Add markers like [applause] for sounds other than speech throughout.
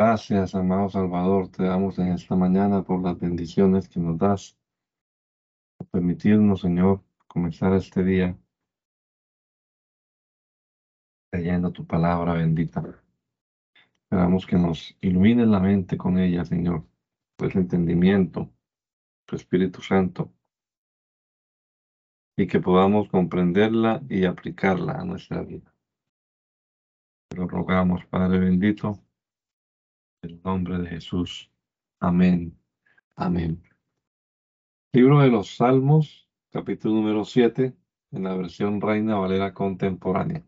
Gracias, amado Salvador, te damos en esta mañana por las bendiciones que nos das, permitirnos, Señor, comenzar este día leyendo tu palabra bendita. Esperamos que nos ilumines la mente con ella, Señor, pues entendimiento, tu Espíritu Santo, y que podamos comprenderla y aplicarla a nuestra vida. Te lo rogamos, Padre bendito, en el nombre de Jesús. Amén. Amén. Libro de los Salmos, capítulo número 7, en la versión Reina Valera contemporánea.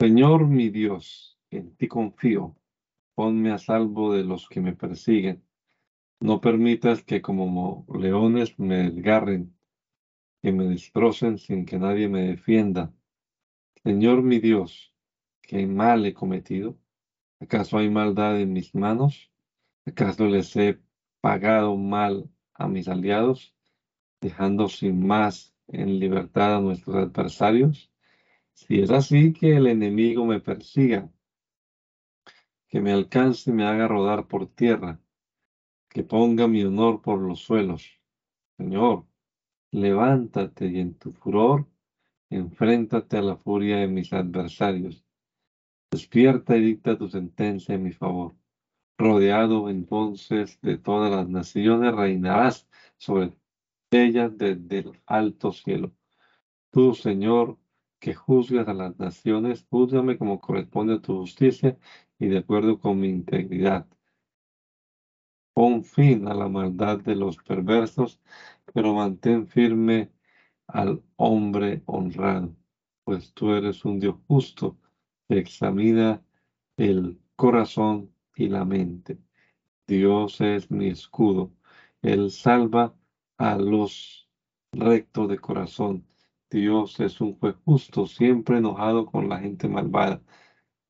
Señor mi Dios, en ti confío. Ponme a salvo de los que me persiguen. No permitas que como leones me desgarren, que me destrocen sin que nadie me defienda. Señor mi Dios, ¿qué mal he cometido? ¿Acaso hay maldad en mis manos? ¿Acaso les he pagado mal a mis aliados, dejando sin más en libertad a nuestros adversarios? Si es así, que el enemigo me persiga, que me alcance y me haga rodar por tierra, que ponga mi honor por los suelos. Señor, levántate y en tu furor enfréntate a la furia de mis adversarios. Despierta y dicta tu sentencia en mi favor. Rodeado entonces de todas las naciones, reinarás sobre ellas desde el alto cielo. Tú, Señor, que juzgas a las naciones, júzgame como corresponde a tu justicia y de acuerdo con mi integridad. Pon fin a la maldad de los perversos, pero mantén firme al hombre honrado, pues tú eres un Dios justo examina el corazón y la mente. Dios es mi escudo. Él salva a los rectos de corazón. Dios es un juez justo, siempre enojado con la gente malvada.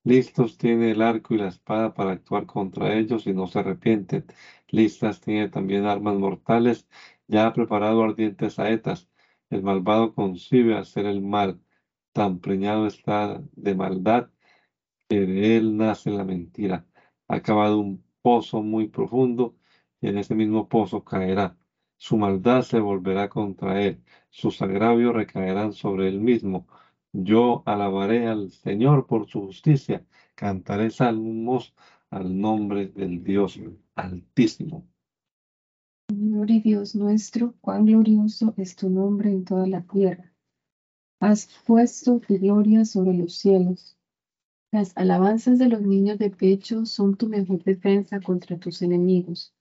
Listos tiene el arco y la espada para actuar contra ellos y no se arrepienten. Listas tiene también armas mortales, ya ha preparado ardientes saetas. El malvado concibe hacer el mal, tan preñado está de maldad que de él nace la mentira. Ha cavado un pozo muy profundo y en ese mismo pozo caerá. Su maldad se volverá contra él, sus agravios recaerán sobre él mismo. Yo alabaré al Señor por su justicia, cantaré salmos al nombre del Dios Altísimo. Señor y Dios nuestro, cuán glorioso es tu nombre en toda la tierra. Has puesto tu gloria sobre los cielos. Las alabanzas de los niños de pecho son tu mejor defensa contra tus enemigos.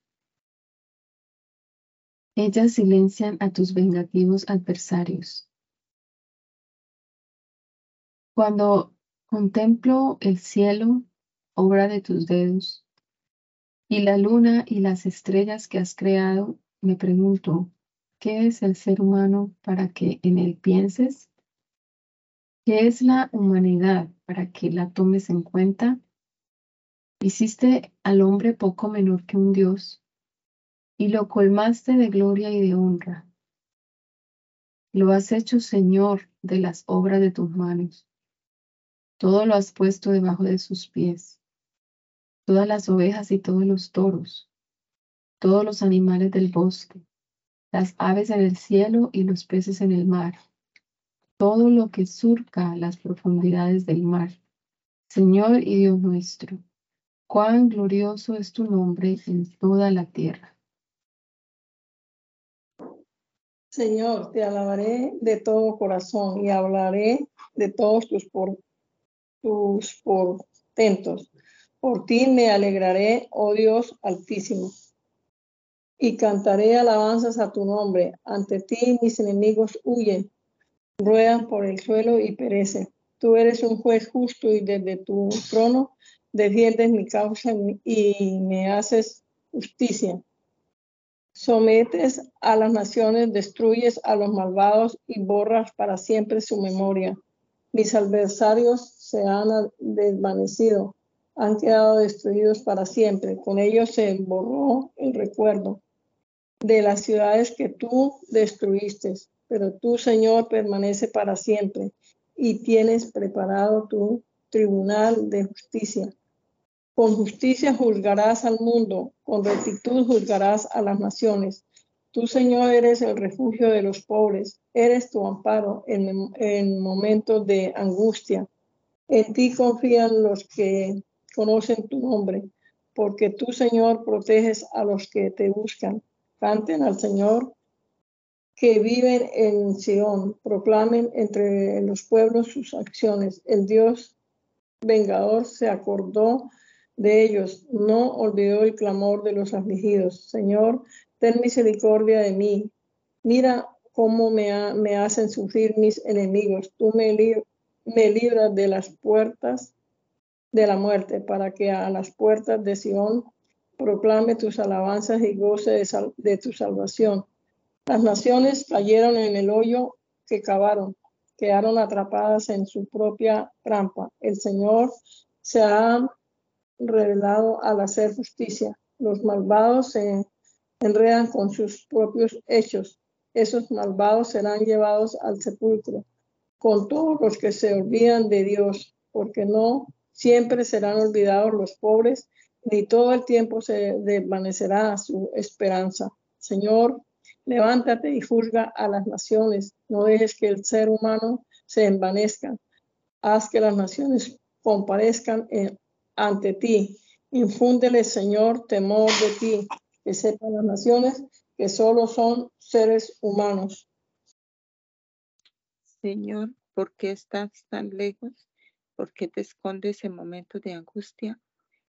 Ellas silencian a tus vengativos adversarios. Cuando contemplo el cielo, obra de tus dedos, y la luna y las estrellas que has creado, me pregunto, ¿qué es el ser humano para que en él pienses? ¿Qué es la humanidad para que la tomes en cuenta? Hiciste al hombre poco menor que un Dios y lo colmaste de gloria y de honra. Lo has hecho Señor de las obras de tus manos. Todo lo has puesto debajo de sus pies. Todas las ovejas y todos los toros, todos los animales del bosque, las aves en el cielo y los peces en el mar, todo lo que surca las profundidades del mar. Señor y Dios nuestro, cuán glorioso es tu nombre en toda la tierra. Señor, te alabaré de todo corazón y hablaré de todos tus, por, tus portentos. Por ti me alegraré, oh Dios altísimo, y cantaré alabanzas a tu nombre. Ante ti mis enemigos huyen, ruedan por el suelo y perecen. Tú eres un juez justo y desde tu trono defiendes mi causa y me haces justicia. Sometes a las naciones, destruyes a los malvados y borras para siempre su memoria. Mis adversarios se han desvanecido, han quedado destruidos para siempre. Con ellos se borró el recuerdo de las ciudades que tú destruiste. Pero tú, Señor, permanece para siempre y tienes preparado tu tribunal de justicia. Con justicia juzgarás al mundo, con rectitud juzgarás a las naciones. Tú, Señor, eres el refugio de los pobres, eres tu amparo en, en momentos de angustia. En ti confían los que conocen tu nombre, porque tú, Señor, proteges a los que te buscan. Canten al Señor que viven en Sion, proclamen entre los pueblos sus acciones. El Dios vengador se acordó de ellos, no olvidó el clamor de los afligidos. Señor, ten misericordia de mí. Mira cómo me, hacen sufrir mis enemigos. Tú me, libras de las puertas de la muerte, para que a las puertas de Sion proclame tus alabanzas y goce de tu salvación. Las naciones cayeron en el hoyo que cavaron, quedaron atrapadas en su propia trampa. El Señor se ha revelado al hacer justicia. Los malvados se enredan con sus propios hechos. Esos malvados serán llevados al sepulcro con todos los que se olvidan de Dios, porque no siempre serán olvidados los pobres, ni todo el tiempo se desvanecerá su esperanza. Señor, levántate y juzga a las naciones. No dejes que el ser humano se envanezca. Haz que las naciones comparezcan en, ante ti. Infúndele, Señor, temor de ti, que sepan las naciones que solo son seres humanos. Señor, ¿por qué estás tan lejos? ¿Por qué te escondes en momentos de angustia?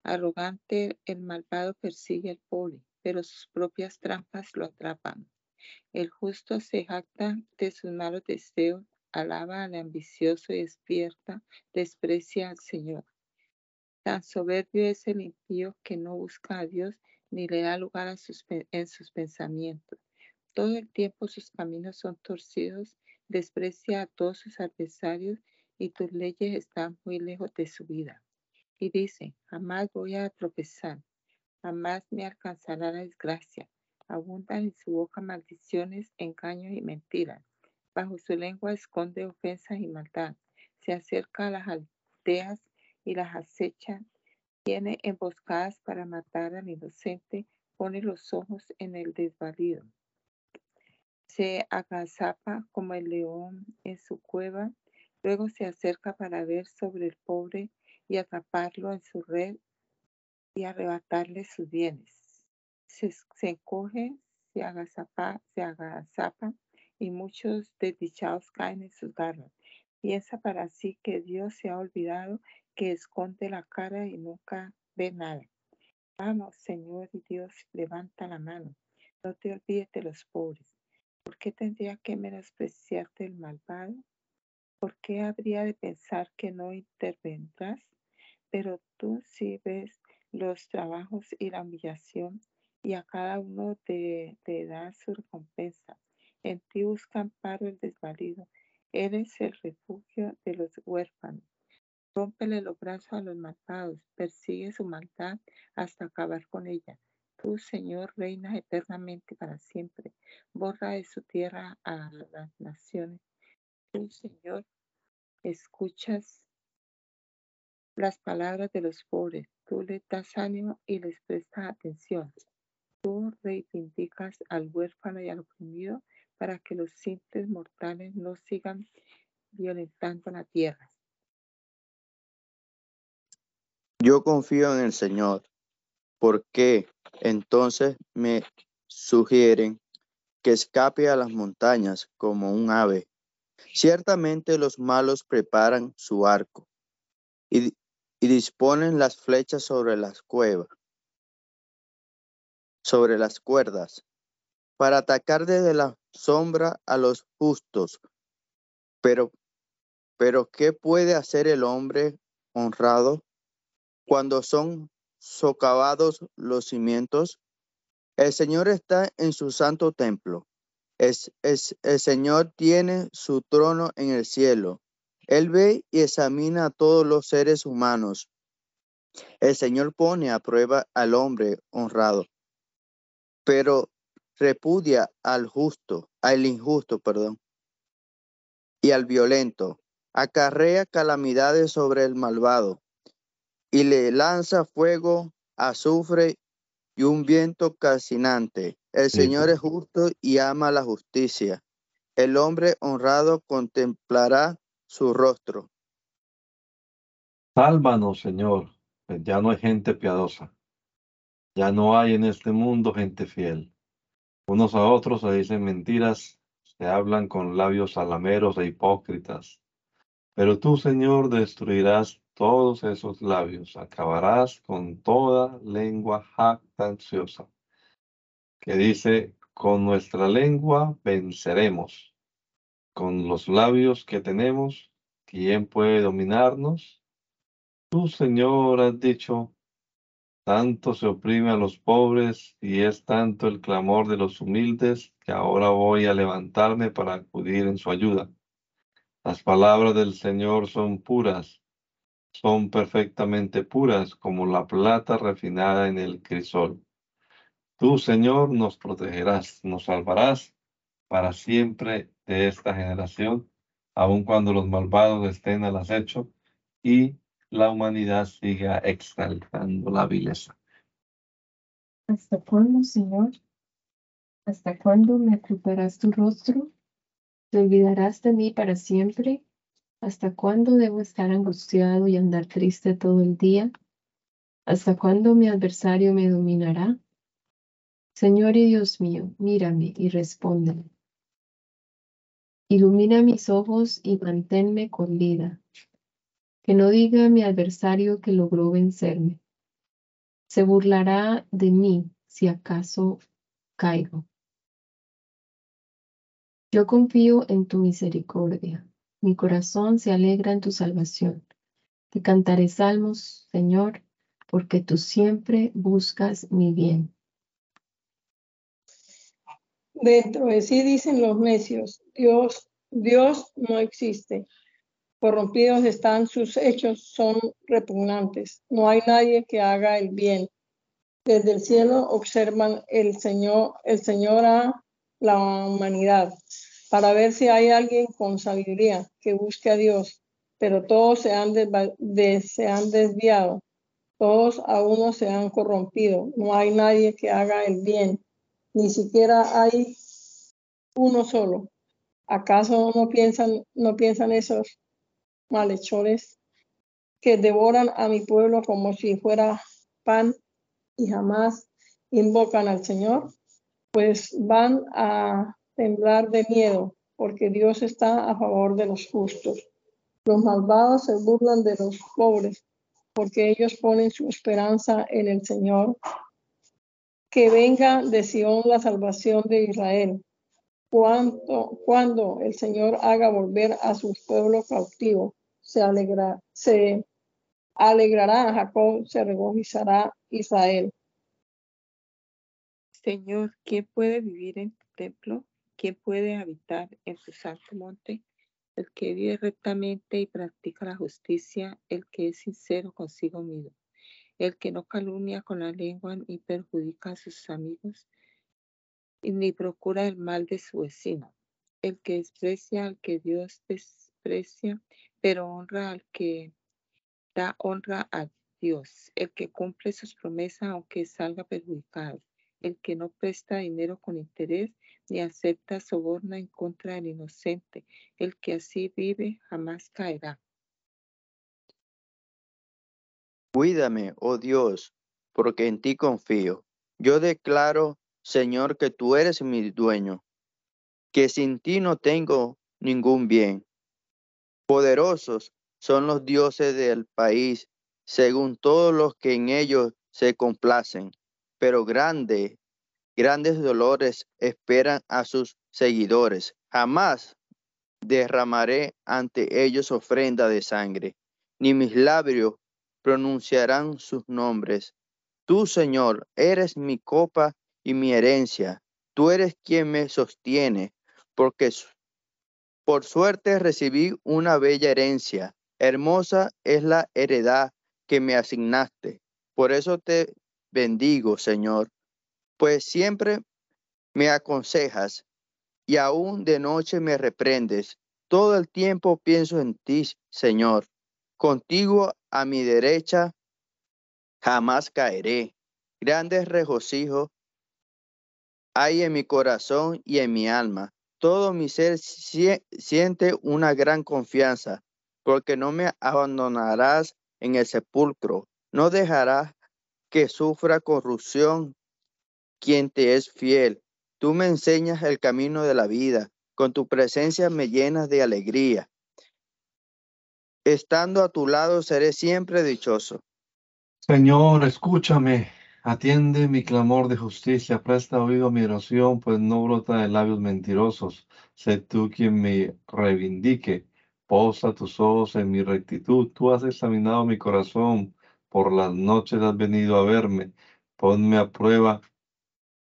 Arrogante, el malvado persigue al pobre, pero sus propias trampas lo atrapan. El justo se jacta de sus malos deseos, alaba al ambicioso y despierta, desprecia al Señor. Tan soberbio es el impío que no busca a Dios ni le da lugar en sus pensamientos. Todo el tiempo sus caminos son torcidos, desprecia a todos sus adversarios y tus leyes están muy lejos de su vida. Y dice, jamás voy a tropezar, jamás me alcanzará la desgracia. Abundan en su boca maldiciones, engaños y mentiras. Bajo su lengua esconde ofensas y maldad. Se acerca a las aldeas y las acecha, tiene emboscadas para matar al inocente, pone los ojos en el desvalido. Se agazapa como el león en su cueva, luego se acerca para ver sobre el pobre y atraparlo en su red y arrebatarle sus bienes. Se, encoge, se agazapa, se agazapa y muchos desdichados caen en sus garras. Piensa para sí que Dios se ha olvidado que esconde la cara y nunca ve nada. Vamos, Señor y Dios, levanta la mano. No te olvides de los pobres. ¿Por qué tendría que menospreciarte el malvado? ¿Por qué habría de pensar que no intervendrás? Pero tú sí ves los trabajos y la humillación y a cada uno te, te da su recompensa. En ti busca amparo el desvalido. Eres el refugio de los huérfanos. Rómpele los brazos a los malvados, persigue su maldad hasta acabar con ella. Tú, Señor, reinas eternamente para siempre. Borra de su tierra a las naciones. Tú, Señor, escuchas las palabras de los pobres. Tú les das ánimo y les prestas atención. Tú reivindicas al huérfano y al oprimido para que los simples mortales no sigan violentando la tierra. Yo confío en el Señor. ¿Por qué entonces me sugieren que escape a las montañas como un ave? Ciertamente los malos preparan su arco y, y disponen las flechas sobre las cuevas, sobre las cuerdas, para atacar desde la sombra a los justos. Pero, pero ¿qué puede hacer el hombre honrado? cuando son socavados los cimientos. El Señor está en su santo templo. Es, es, el Señor tiene su trono en el cielo. Él ve y examina a todos los seres humanos. El Señor pone a prueba al hombre honrado, pero repudia al justo, al injusto, perdón, y al violento. acarrea calamidades sobre el malvado y le lanza fuego, azufre y un viento calcinante. El Señor es justo y ama la justicia. El hombre honrado contemplará su rostro. Sálvanos, Señor, pues ya no hay gente piadosa. Ya no hay en este mundo gente fiel. Unos a otros se dicen mentiras, se hablan con labios salameros e hipócritas. Pero tú, Señor, destruirás todos esos labios, acabarás con toda lengua jactanciosa, que dice, con nuestra lengua venceremos, con los labios que tenemos, ¿quién puede dominarnos? Tú, Señor, has dicho, tanto se oprime a los pobres y es tanto el clamor de los humildes que ahora voy a levantarme para acudir en su ayuda. Las palabras del Señor son puras, son perfectamente puras como la plata refinada en el crisol. Tú, Señor, nos protegerás, nos salvarás para siempre de esta generación, aun cuando los malvados estén al acecho y la humanidad siga exaltando la vileza. ¿Hasta cuándo, Señor? ¿Hasta cuándo me ocultarás tu rostro? ¿Te olvidarás de mí para siempre? ¿Hasta cuándo debo estar angustiado y andar triste todo el día? ¿Hasta cuándo mi adversario me dominará? Señor y Dios mío, mírame y respóndeme. Ilumina mis ojos y manténme con vida que no diga mi adversario que logró vencerme. Se burlará de mí si acaso caigo. Yo confío en tu misericordia. Mi corazón se alegra en tu salvación. Te cantaré salmos, Señor, porque tú siempre buscas mi bien. Dentro de sí dicen los necios, Dios, Dios no existe corrompidos están sus hechos, son repugnantes. No hay nadie que haga el bien. Desde el cielo observan el Señor, el Señor a la humanidad para ver si hay alguien con sabiduría que busque a Dios, pero todos se han, se han desviado, todos a uno se han corrompido. No hay nadie que haga el bien, ni siquiera hay uno solo. ¿Acaso no piensan, no piensan esos malhechores que devoran a mi pueblo como si fuera pan y jamás invocan al Señor, pues van a temblar de miedo porque Dios está a favor de los justos. Los malvados se burlan de los pobres porque ellos ponen su esperanza en el Señor. Que venga de Sion la salvación de Israel. Cuando, cuando el Señor haga volver a su pueblo cautivo se, alegra, se alegrará Jacob, se regocijará Israel. Señor, ¿quién puede vivir en tu templo? ¿Quién puede habitar en tu santo monte? El que vive rectamente y practica la justicia, el que es sincero consigo mismo, el que no calumnia con la lengua ni perjudica a sus amigos, ni procura el mal de su vecino, el que desprecia al que Dios desprecia pero honra al que da honra a Dios, el que cumple sus promesas aunque salga perjudicado, el que no presta dinero con interés ni acepta soborna en contra del inocente, el que así vive jamás caerá. Cuídame, oh Dios, porque en ti confío. Yo declaro, Señor, que tú eres mi dueño, que sin ti no tengo ningún bien. Poderosos son los dioses del país, según todos los que en ellos se complacen, pero grandes, grandes dolores esperan a sus seguidores. Jamás derramaré ante ellos ofrenda de sangre, ni mis labios pronunciarán sus nombres. Tú, Señor, eres mi copa y mi herencia. Tú eres quien me sostiene, porque por suerte recibí una bella herencia. Hermosa es la heredad que me asignaste. Por eso te bendigo, Señor, pues siempre me aconsejas y aún de noche me reprendes. Todo el tiempo pienso en ti, Señor. Contigo a mi derecha jamás caeré. Grandes regocijos hay en mi corazón y en mi alma. Todo mi ser siente una gran confianza, porque no me abandonarás en el sepulcro, no dejarás que sufra corrupción quien te es fiel. Tú me enseñas el camino de la vida, con tu presencia me llenas de alegría. Estando a tu lado seré siempre dichoso. Señor, escúchame, atiende mi clamor de justicia, presta oído a mi oración, pues no brota de labios mentirosos. Sé tú quien me reivindique. Posa tus ojos en mi rectitud. Tú has examinado mi corazón. Por las noches has venido a verme. Ponme a prueba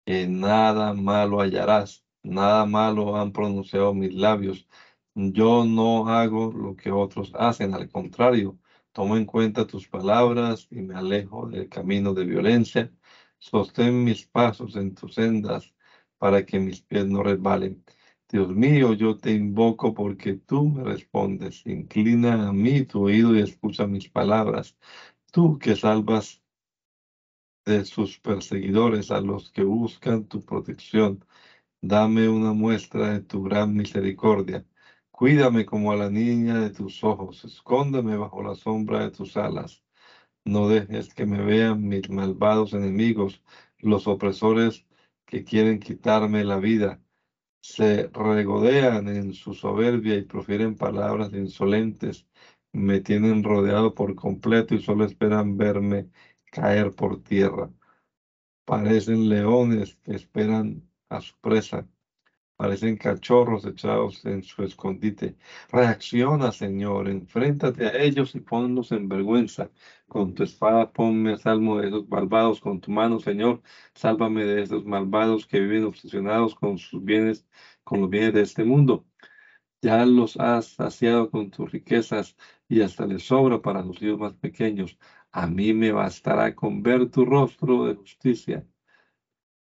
que nada malo hallarás. Nada malo han pronunciado mis labios. Yo no hago lo que otros hacen, al contrario, tomo en cuenta tus palabras y me alejo del camino de violencia. Sostén mis pasos en tus sendas para que mis pies no resbalen. Dios mío, yo te invoco porque tú me respondes. Inclina a mí tu oído y escucha mis palabras. Tú que salvas de sus perseguidores a los que buscan tu protección. Dame una muestra de tu gran misericordia. Cuídame como a la niña de tus ojos. Escóndeme bajo la sombra de tus alas. No dejes que me vean mis malvados enemigos, los opresores que quieren quitarme la vida se regodean en su soberbia y profieren palabras insolentes. Me tienen rodeado por completo y solo esperan verme caer por tierra. Parecen leones que esperan a su presa. Parecen cachorros echados en su escondite. Reacciona, Señor, enfréntate a ellos y ponlos en vergüenza. Con tu espada ponme a salvo de esos malvados, con tu mano, Señor, sálvame de esos malvados que viven obsesionados con sus bienes, con los bienes de este mundo. Ya los has saciado con tus riquezas y hasta les sobra para los hijos más pequeños. A mí me bastará con ver tu rostro de justicia.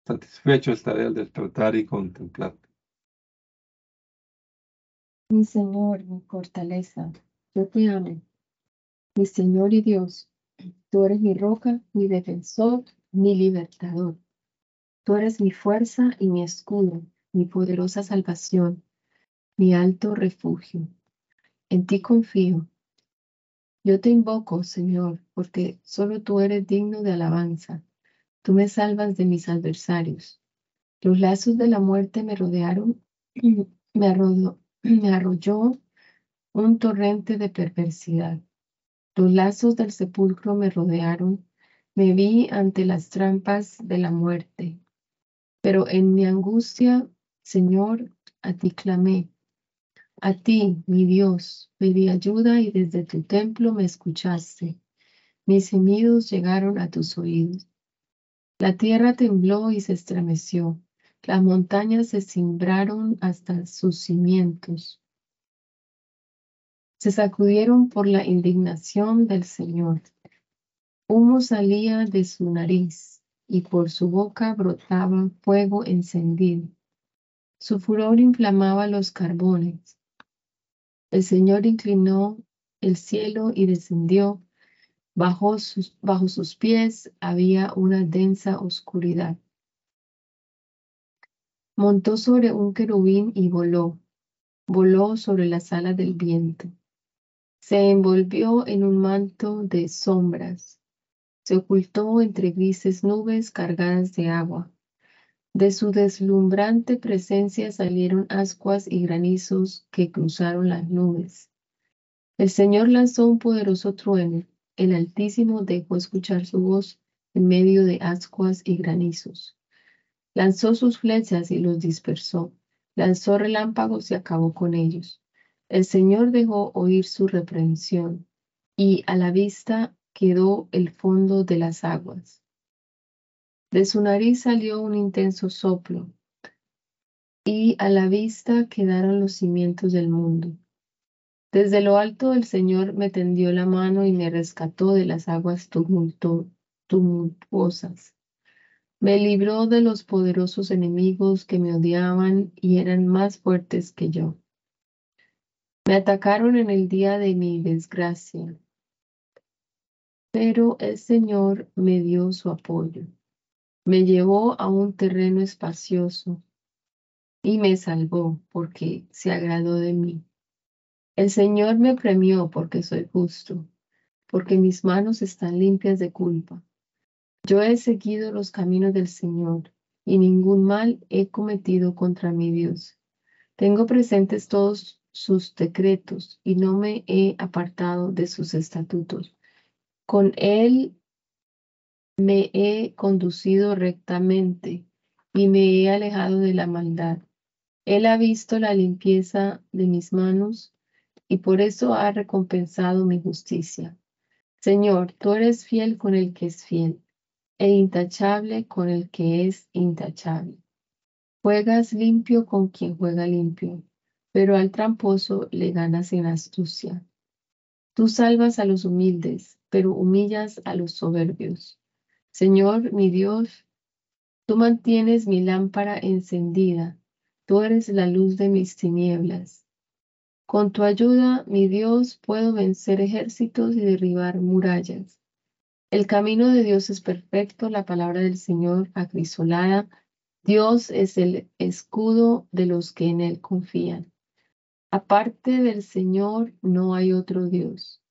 Satisfecho estaré al despertar y contemplarte. Mi Señor, mi fortaleza, yo te amo. Mi Señor y Dios, tú eres mi roca, mi defensor, mi libertador. Tú eres mi fuerza y mi escudo, mi poderosa salvación, mi alto refugio. En ti confío. Yo te invoco, Señor, porque solo tú eres digno de alabanza. Tú me salvas de mis adversarios. Los lazos de la muerte me rodearon, [clears throat] me, arrodó, me arrolló un torrente de perversidad. Los lazos del sepulcro me rodearon, me vi ante las trampas de la muerte. Pero en mi angustia, Señor, a ti clamé. A ti, mi Dios, pedí ayuda y desde tu templo me escuchaste. Mis gemidos llegaron a tus oídos. La tierra tembló y se estremeció. Las montañas se cimbraron hasta sus cimientos. Se sacudieron por la indignación del Señor. Humo salía de su nariz y por su boca brotaba fuego encendido. Su furor inflamaba los carbones. El Señor inclinó el cielo y descendió. Bajo sus, bajo sus pies había una densa oscuridad. Montó sobre un querubín y voló. Voló sobre las alas del viento. Se envolvió en un manto de sombras. Se ocultó entre grises nubes cargadas de agua. De su deslumbrante presencia salieron ascuas y granizos que cruzaron las nubes. El Señor lanzó un poderoso trueno. El Altísimo dejó escuchar su voz en medio de ascuas y granizos. Lanzó sus flechas y los dispersó. Lanzó relámpagos y acabó con ellos. El Señor dejó oír su reprensión y a la vista quedó el fondo de las aguas. De su nariz salió un intenso soplo y a la vista quedaron los cimientos del mundo. Desde lo alto el Señor me tendió la mano y me rescató de las aguas tumultuosas. Me libró de los poderosos enemigos que me odiaban y eran más fuertes que yo. Me atacaron en el día de mi desgracia, pero el Señor me dio su apoyo. Me llevó a un terreno espacioso y me salvó porque se agradó de mí. El Señor me premió porque soy justo, porque mis manos están limpias de culpa. Yo he seguido los caminos del Señor y ningún mal he cometido contra mi Dios. Tengo presentes todos sus decretos y no me he apartado de sus estatutos. Con él me he conducido rectamente y me he alejado de la maldad. Él ha visto la limpieza de mis manos y por eso ha recompensado mi justicia. Señor, tú eres fiel con el que es fiel e intachable con el que es intachable. Juegas limpio con quien juega limpio, pero al tramposo le ganas en astucia. Tú salvas a los humildes, pero humillas a los soberbios. Señor, mi Dios, tú mantienes mi lámpara encendida, tú eres la luz de mis tinieblas. Con tu ayuda, mi Dios, puedo vencer ejércitos y derribar murallas. El camino de Dios es perfecto, la palabra del Señor acrisolada. Dios es el escudo de los que en Él confían. Aparte del Señor no hay otro Dios.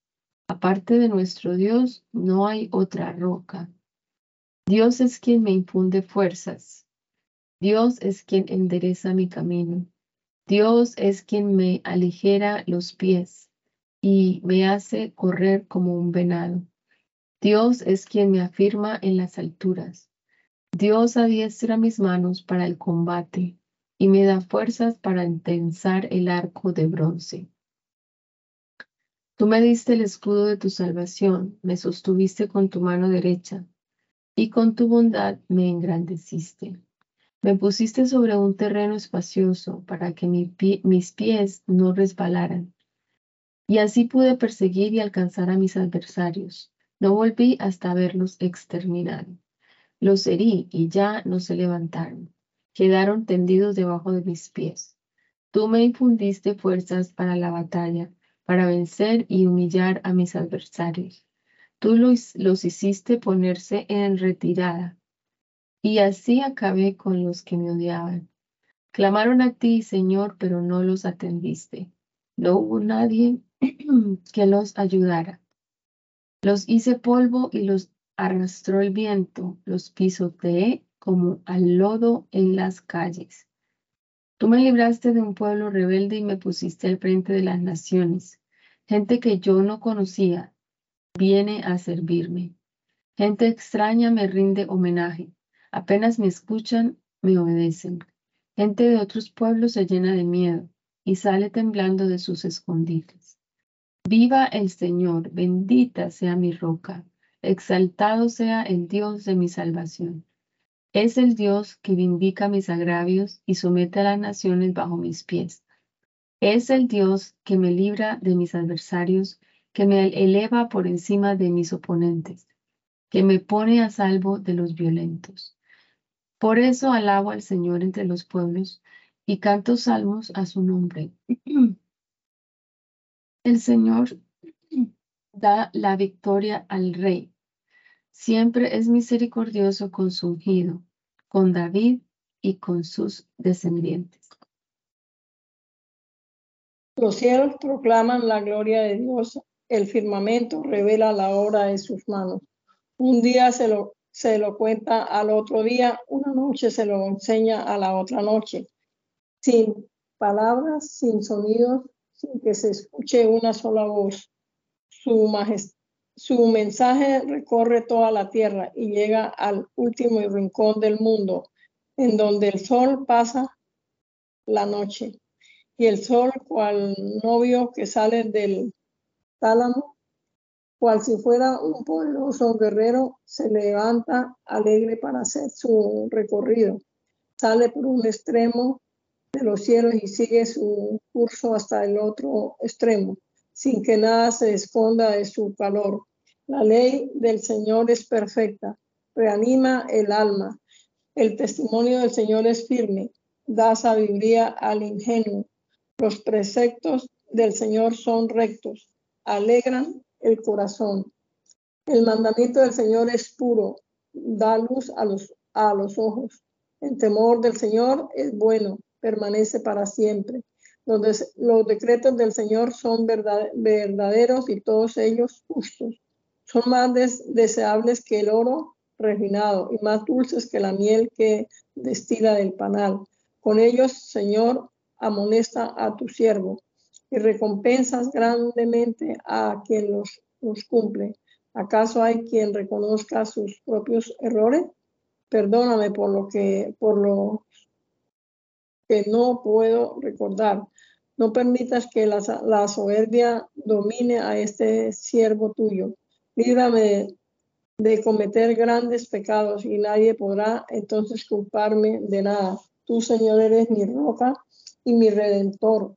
Aparte de nuestro Dios no hay otra roca. Dios es quien me infunde fuerzas. Dios es quien endereza mi camino. Dios es quien me aligera los pies y me hace correr como un venado. Dios es quien me afirma en las alturas. Dios adiestra mis manos para el combate y me da fuerzas para tensar el arco de bronce. Tú me diste el escudo de tu salvación, me sostuviste con tu mano derecha y con tu bondad me engrandeciste. Me pusiste sobre un terreno espacioso para que mis pies no resbalaran. Y así pude perseguir y alcanzar a mis adversarios. No volví hasta verlos exterminado. Los herí y ya no se levantaron. Quedaron tendidos debajo de mis pies. Tú me infundiste fuerzas para la batalla, para vencer y humillar a mis adversarios. Tú los, los hiciste ponerse en retirada. Y así acabé con los que me odiaban. Clamaron a ti, Señor, pero no los atendiste. No hubo nadie [clears throat] que los ayudara. Los hice polvo y los arrastró el viento, los pisoteé como al lodo en las calles. Tú me libraste de un pueblo rebelde y me pusiste al frente de las naciones. Gente que yo no conocía viene a servirme. Gente extraña me rinde homenaje. Apenas me escuchan, me obedecen. Gente de otros pueblos se llena de miedo y sale temblando de sus escondites. Viva el Señor, bendita sea mi roca, exaltado sea el Dios de mi salvación. Es el Dios que vindica mis agravios y somete a las naciones bajo mis pies. Es el Dios que me libra de mis adversarios, que me eleva por encima de mis oponentes, que me pone a salvo de los violentos. Por eso alabo al Señor entre los pueblos y canto salmos a su nombre. [clears throat] El Señor da la victoria al rey. Siempre es misericordioso con su ungido, con David y con sus descendientes. Los cielos proclaman la gloria de Dios, el firmamento revela la obra de sus manos. Un día se lo, se lo cuenta al otro día, una noche se lo enseña a la otra noche. Sin palabras, sin sonidos, que se escuche una sola voz. Su, su mensaje recorre toda la tierra y llega al último rincón del mundo, en donde el sol pasa la noche. Y el sol, cual novio que sale del tálamo, cual si fuera un poderoso guerrero, se levanta alegre para hacer su recorrido. Sale por un extremo de los cielos y sigue su curso hasta el otro extremo, sin que nada se esconda de su calor. La ley del Señor es perfecta, reanima el alma. El testimonio del Señor es firme, da sabiduría al ingenuo. Los preceptos del Señor son rectos, alegran el corazón. El mandamiento del Señor es puro, da luz a los, a los ojos. El temor del Señor es bueno, permanece para siempre. Los, los decretos del Señor son verdaderos y todos ellos justos. Son más deseables que el oro refinado y más dulces que la miel que destila del panal. Con ellos, Señor, amonesta a tu siervo y recompensas grandemente a quien los, los cumple. ¿Acaso hay quien reconozca sus propios errores? Perdóname por lo que, por lo que no puedo recordar. No permitas que la, la soberbia domine a este siervo tuyo. Líbrame de cometer grandes pecados y nadie podrá entonces culparme de nada. Tú, Señor, eres mi roca y mi redentor.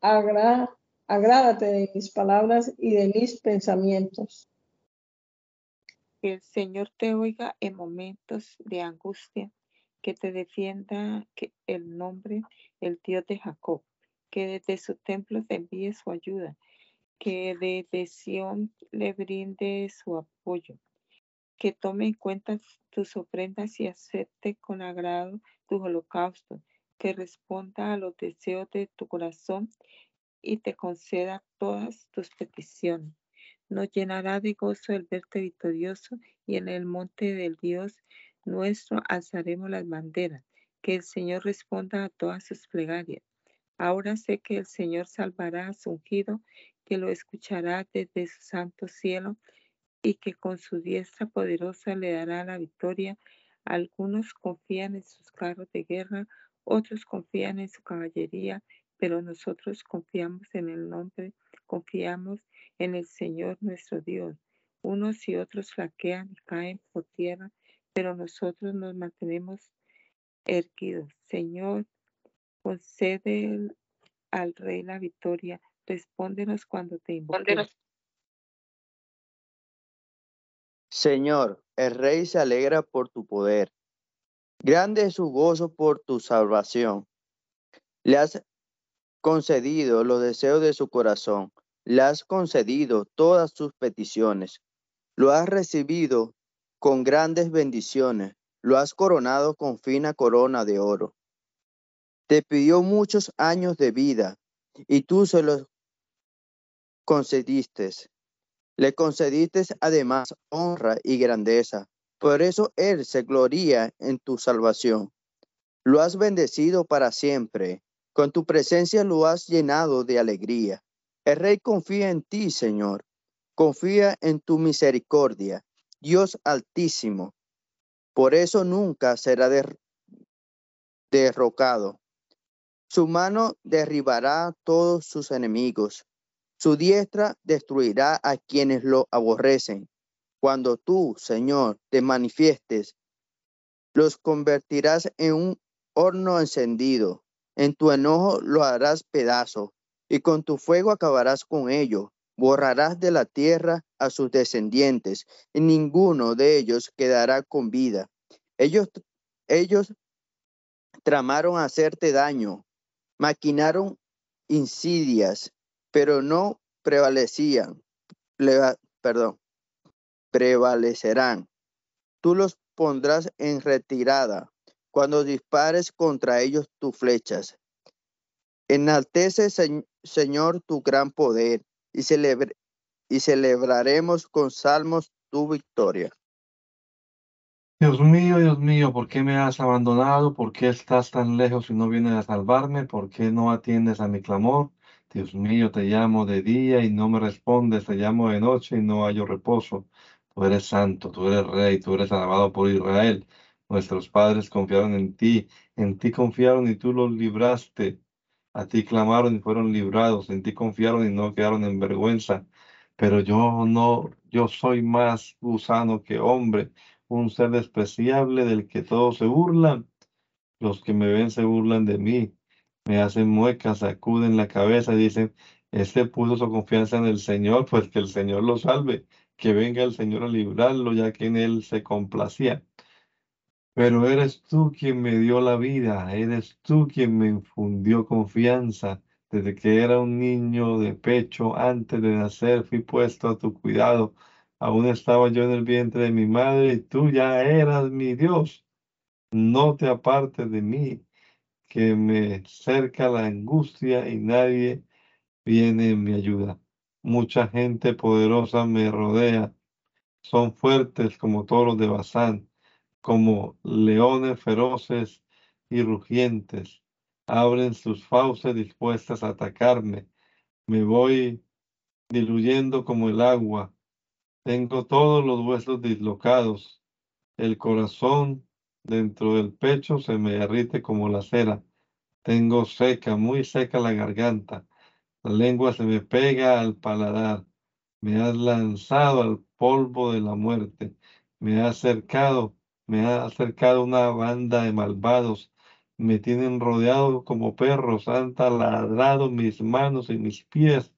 agrádate de mis palabras y de mis pensamientos. Que el Señor te oiga en momentos de angustia, que te defienda que el nombre, el Dios de Jacob, que desde su templo te envíe su ayuda, que de Sión le brinde su apoyo que tome en cuenta tus ofrendas y acepte con agrado tu holocausto, que responda a los deseos de tu corazón y te conceda todas tus peticiones. Nos llenará de gozo el verte victorioso y en el monte del Dios nuestro alzaremos las banderas. Que el Señor responda a todas sus plegarias. Ahora sé que el Señor salvará a su ungido, que lo escuchará desde su santo cielo y que con su diestra poderosa le dará la victoria. Algunos confían en sus carros de guerra, otros confían en su caballería, pero nosotros confiamos en el nombre, confiamos en el Señor nuestro Dios. Unos y otros flaquean y caen por tierra, pero nosotros nos mantenemos erguidos. Señor, concede al Rey la victoria. Respóndenos cuando te invoquemos. Señor, el rey se alegra por tu poder. Grande es su gozo por tu salvación. Le has concedido los deseos de su corazón. Le has concedido todas sus peticiones. Lo has recibido con grandes bendiciones. Lo has coronado con fina corona de oro. Te pidió muchos años de vida y tú se los concediste. Le concediste además honra y grandeza. Por eso Él se gloria en tu salvación. Lo has bendecido para siempre. Con tu presencia lo has llenado de alegría. El Rey confía en ti, Señor. Confía en tu misericordia, Dios altísimo. Por eso nunca será derrocado. Su mano derribará todos sus enemigos. Su diestra destruirá a quienes lo aborrecen. Cuando tú, Señor, te manifiestes, los convertirás en un horno encendido. En tu enojo lo harás pedazo, y con tu fuego acabarás con ellos. Borrarás de la tierra a sus descendientes, y ninguno de ellos quedará con vida. Ellos, ellos tramaron hacerte daño, maquinaron insidias pero no prevalecían, perdón, prevalecerán. Tú los pondrás en retirada cuando dispares contra ellos tus flechas. Enaltece, Señor, tu gran poder y, celebraremos con salmos tu victoria. Dios mío, Dios mío, ¿por qué me has abandonado? ¿Por qué estás tan lejos y no vienes a salvarme? ¿Por qué no atiendes a mi clamor? Dios mío, te llamo de día y no me respondes, te llamo de noche y no hallo reposo. Tú eres santo, tú eres rey, tú eres alabado por Israel. Nuestros padres confiaron en ti, en ti confiaron y tú los libraste. A ti clamaron y fueron librados, en ti confiaron y no quedaron en vergüenza. Pero yo no, yo soy más gusano que hombre, un ser despreciable del que todos se burlan. Los que me ven se burlan de mí me hacen muecas, sacuden la cabeza y dicen, este puso su confianza en el Señor, pues que el Señor lo salve, que venga el Señor a librarlo, ya que en él se complacía. Pero eres tú quien me dio la vida, eres tú quien me infundió confianza. Desde que era un niño de pecho, antes de nacer, fui puesto a tu cuidado. Aún estaba yo en el vientre de mi madre y tú ya eras mi Dios. No te apartes de mí, que me cerca la angustia y nadie viene en mi ayuda. Mucha gente poderosa me rodea. Son fuertes como toros de Bazán, como leones feroces y rugientes. Abren sus fauces dispuestas a atacarme. Me voy diluyendo como el agua. Tengo todos los huesos dislocados. El corazón dentro del pecho se me derrite como la cera. Tengo seca, muy seca la garganta. La lengua se me pega al paladar. Me has lanzado al polvo de la muerte. Me ha acercado, me ha acercado una banda de malvados. Me tienen rodeado como perros. Han taladrado mis manos y mis pies.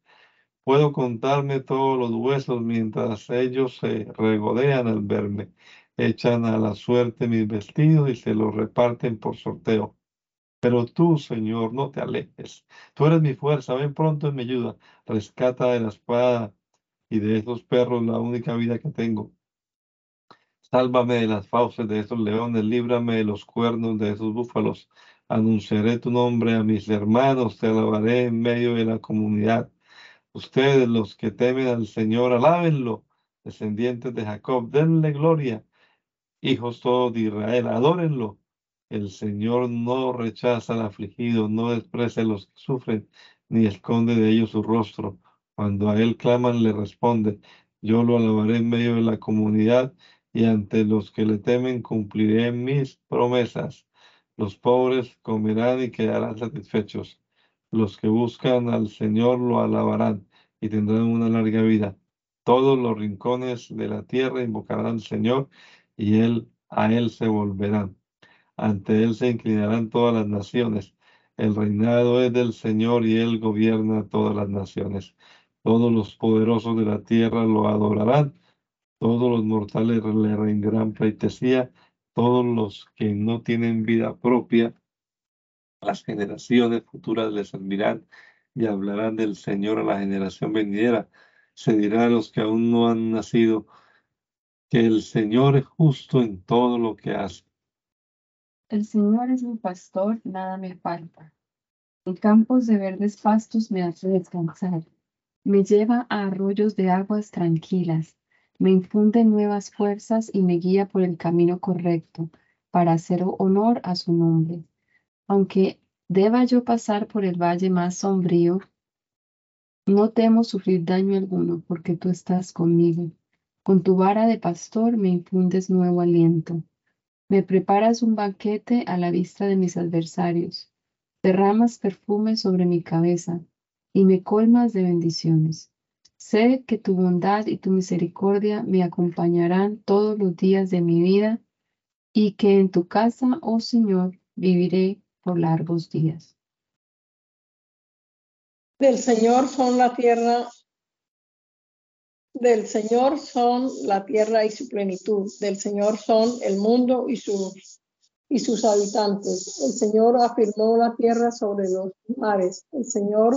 Puedo contarme todos los huesos mientras ellos se regodean al verme. Echan a la suerte mis vestidos y se los reparten por sorteo. Pero tú, Señor, no te alejes. Tú eres mi fuerza, ven pronto en mi ayuda. Rescata de la espada y de esos perros la única vida que tengo. Sálvame de las fauces de esos leones, líbrame de los cuernos de esos búfalos. Anunciaré tu nombre a mis hermanos, te alabaré en medio de la comunidad. Ustedes, los que temen al Señor, alábenlo. Descendientes de Jacob, denle gloria. Hijos todos de Israel, adórenlo el Señor no rechaza al afligido, no desprecia a los que sufren, ni esconde de ellos su rostro. Cuando a Él claman, le responde. Yo lo alabaré en medio de la comunidad y ante los que le temen cumpliré mis promesas. Los pobres comerán y quedarán satisfechos. Los que buscan al Señor lo alabarán y tendrán una larga vida. Todos los rincones de la tierra invocarán al Señor y él a él se volverán. Ante él se inclinarán todas las naciones. El reinado es del Señor y él gobierna todas las naciones. Todos los poderosos de la tierra lo adorarán. Todos los mortales le rendirán pleitesía. Todos los que no tienen vida propia, las generaciones futuras le servirán y hablarán del Señor a la generación venidera. Se dirá a los que aún no han nacido que el Señor es justo en todo lo que hace el Señor es mi pastor, nada me falta. En campos de verdes pastos me hace descansar. Me lleva a arroyos de aguas tranquilas. Me infunde nuevas fuerzas y me guía por el camino correcto para hacer honor a su nombre. Aunque deba yo pasar por el valle más sombrío, no temo sufrir daño alguno porque tú estás conmigo. Con tu vara de pastor me infundes nuevo aliento. Me preparas un banquete a la vista de mis adversarios. Derramas perfume sobre mi cabeza y me colmas de bendiciones. Sé que tu bondad y tu misericordia me acompañarán todos los días de mi vida y que en tu casa, oh Señor, viviré por largos días. Del Señor son la tierra del Señor son la tierra y su plenitud, del Señor son el mundo y sus, y sus habitantes. El Señor afirmó la tierra sobre los mares, el Señor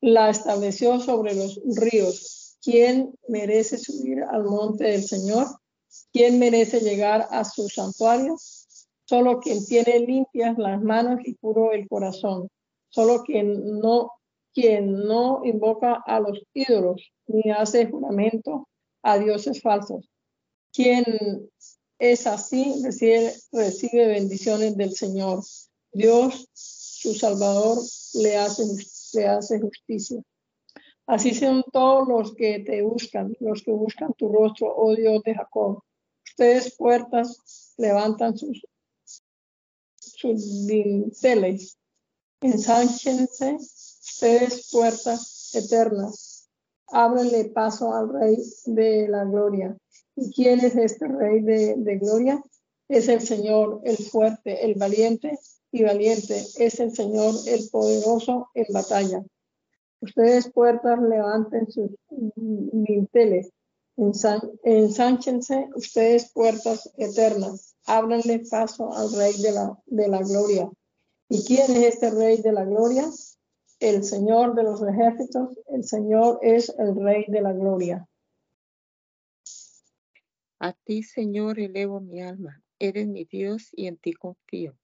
la estableció sobre los ríos. ¿Quién merece subir al monte del Señor? ¿Quién merece llegar a su santuario? Solo quien tiene limpias las manos y puro el corazón. Solo quien no quien no invoca a los ídolos ni hace juramento a dioses falsos. Quien es así recibe, recibe bendiciones del Señor. Dios, su Salvador, le hace, le hace justicia. Así son todos los que te buscan, los que buscan tu rostro, oh Dios de Jacob. Ustedes puertas levantan sus, dinteles, ensánchense ustedes puertas eternas, ábrenle paso al Rey de la Gloria. ¿Y quién es este Rey de Gloria? Es el Señor, el fuerte, el valiente y valiente. Es el Señor, el poderoso en batalla. Ustedes puertas levanten sus linteles, ensánchense ustedes puertas eternas, ábranle paso al Rey de la, de la Gloria. ¿Y quién es este Rey de la Gloria? el Señor de los ejércitos, el Señor es el Rey de la gloria. A ti, Señor, elevo mi alma. Eres mi Dios y en ti confío.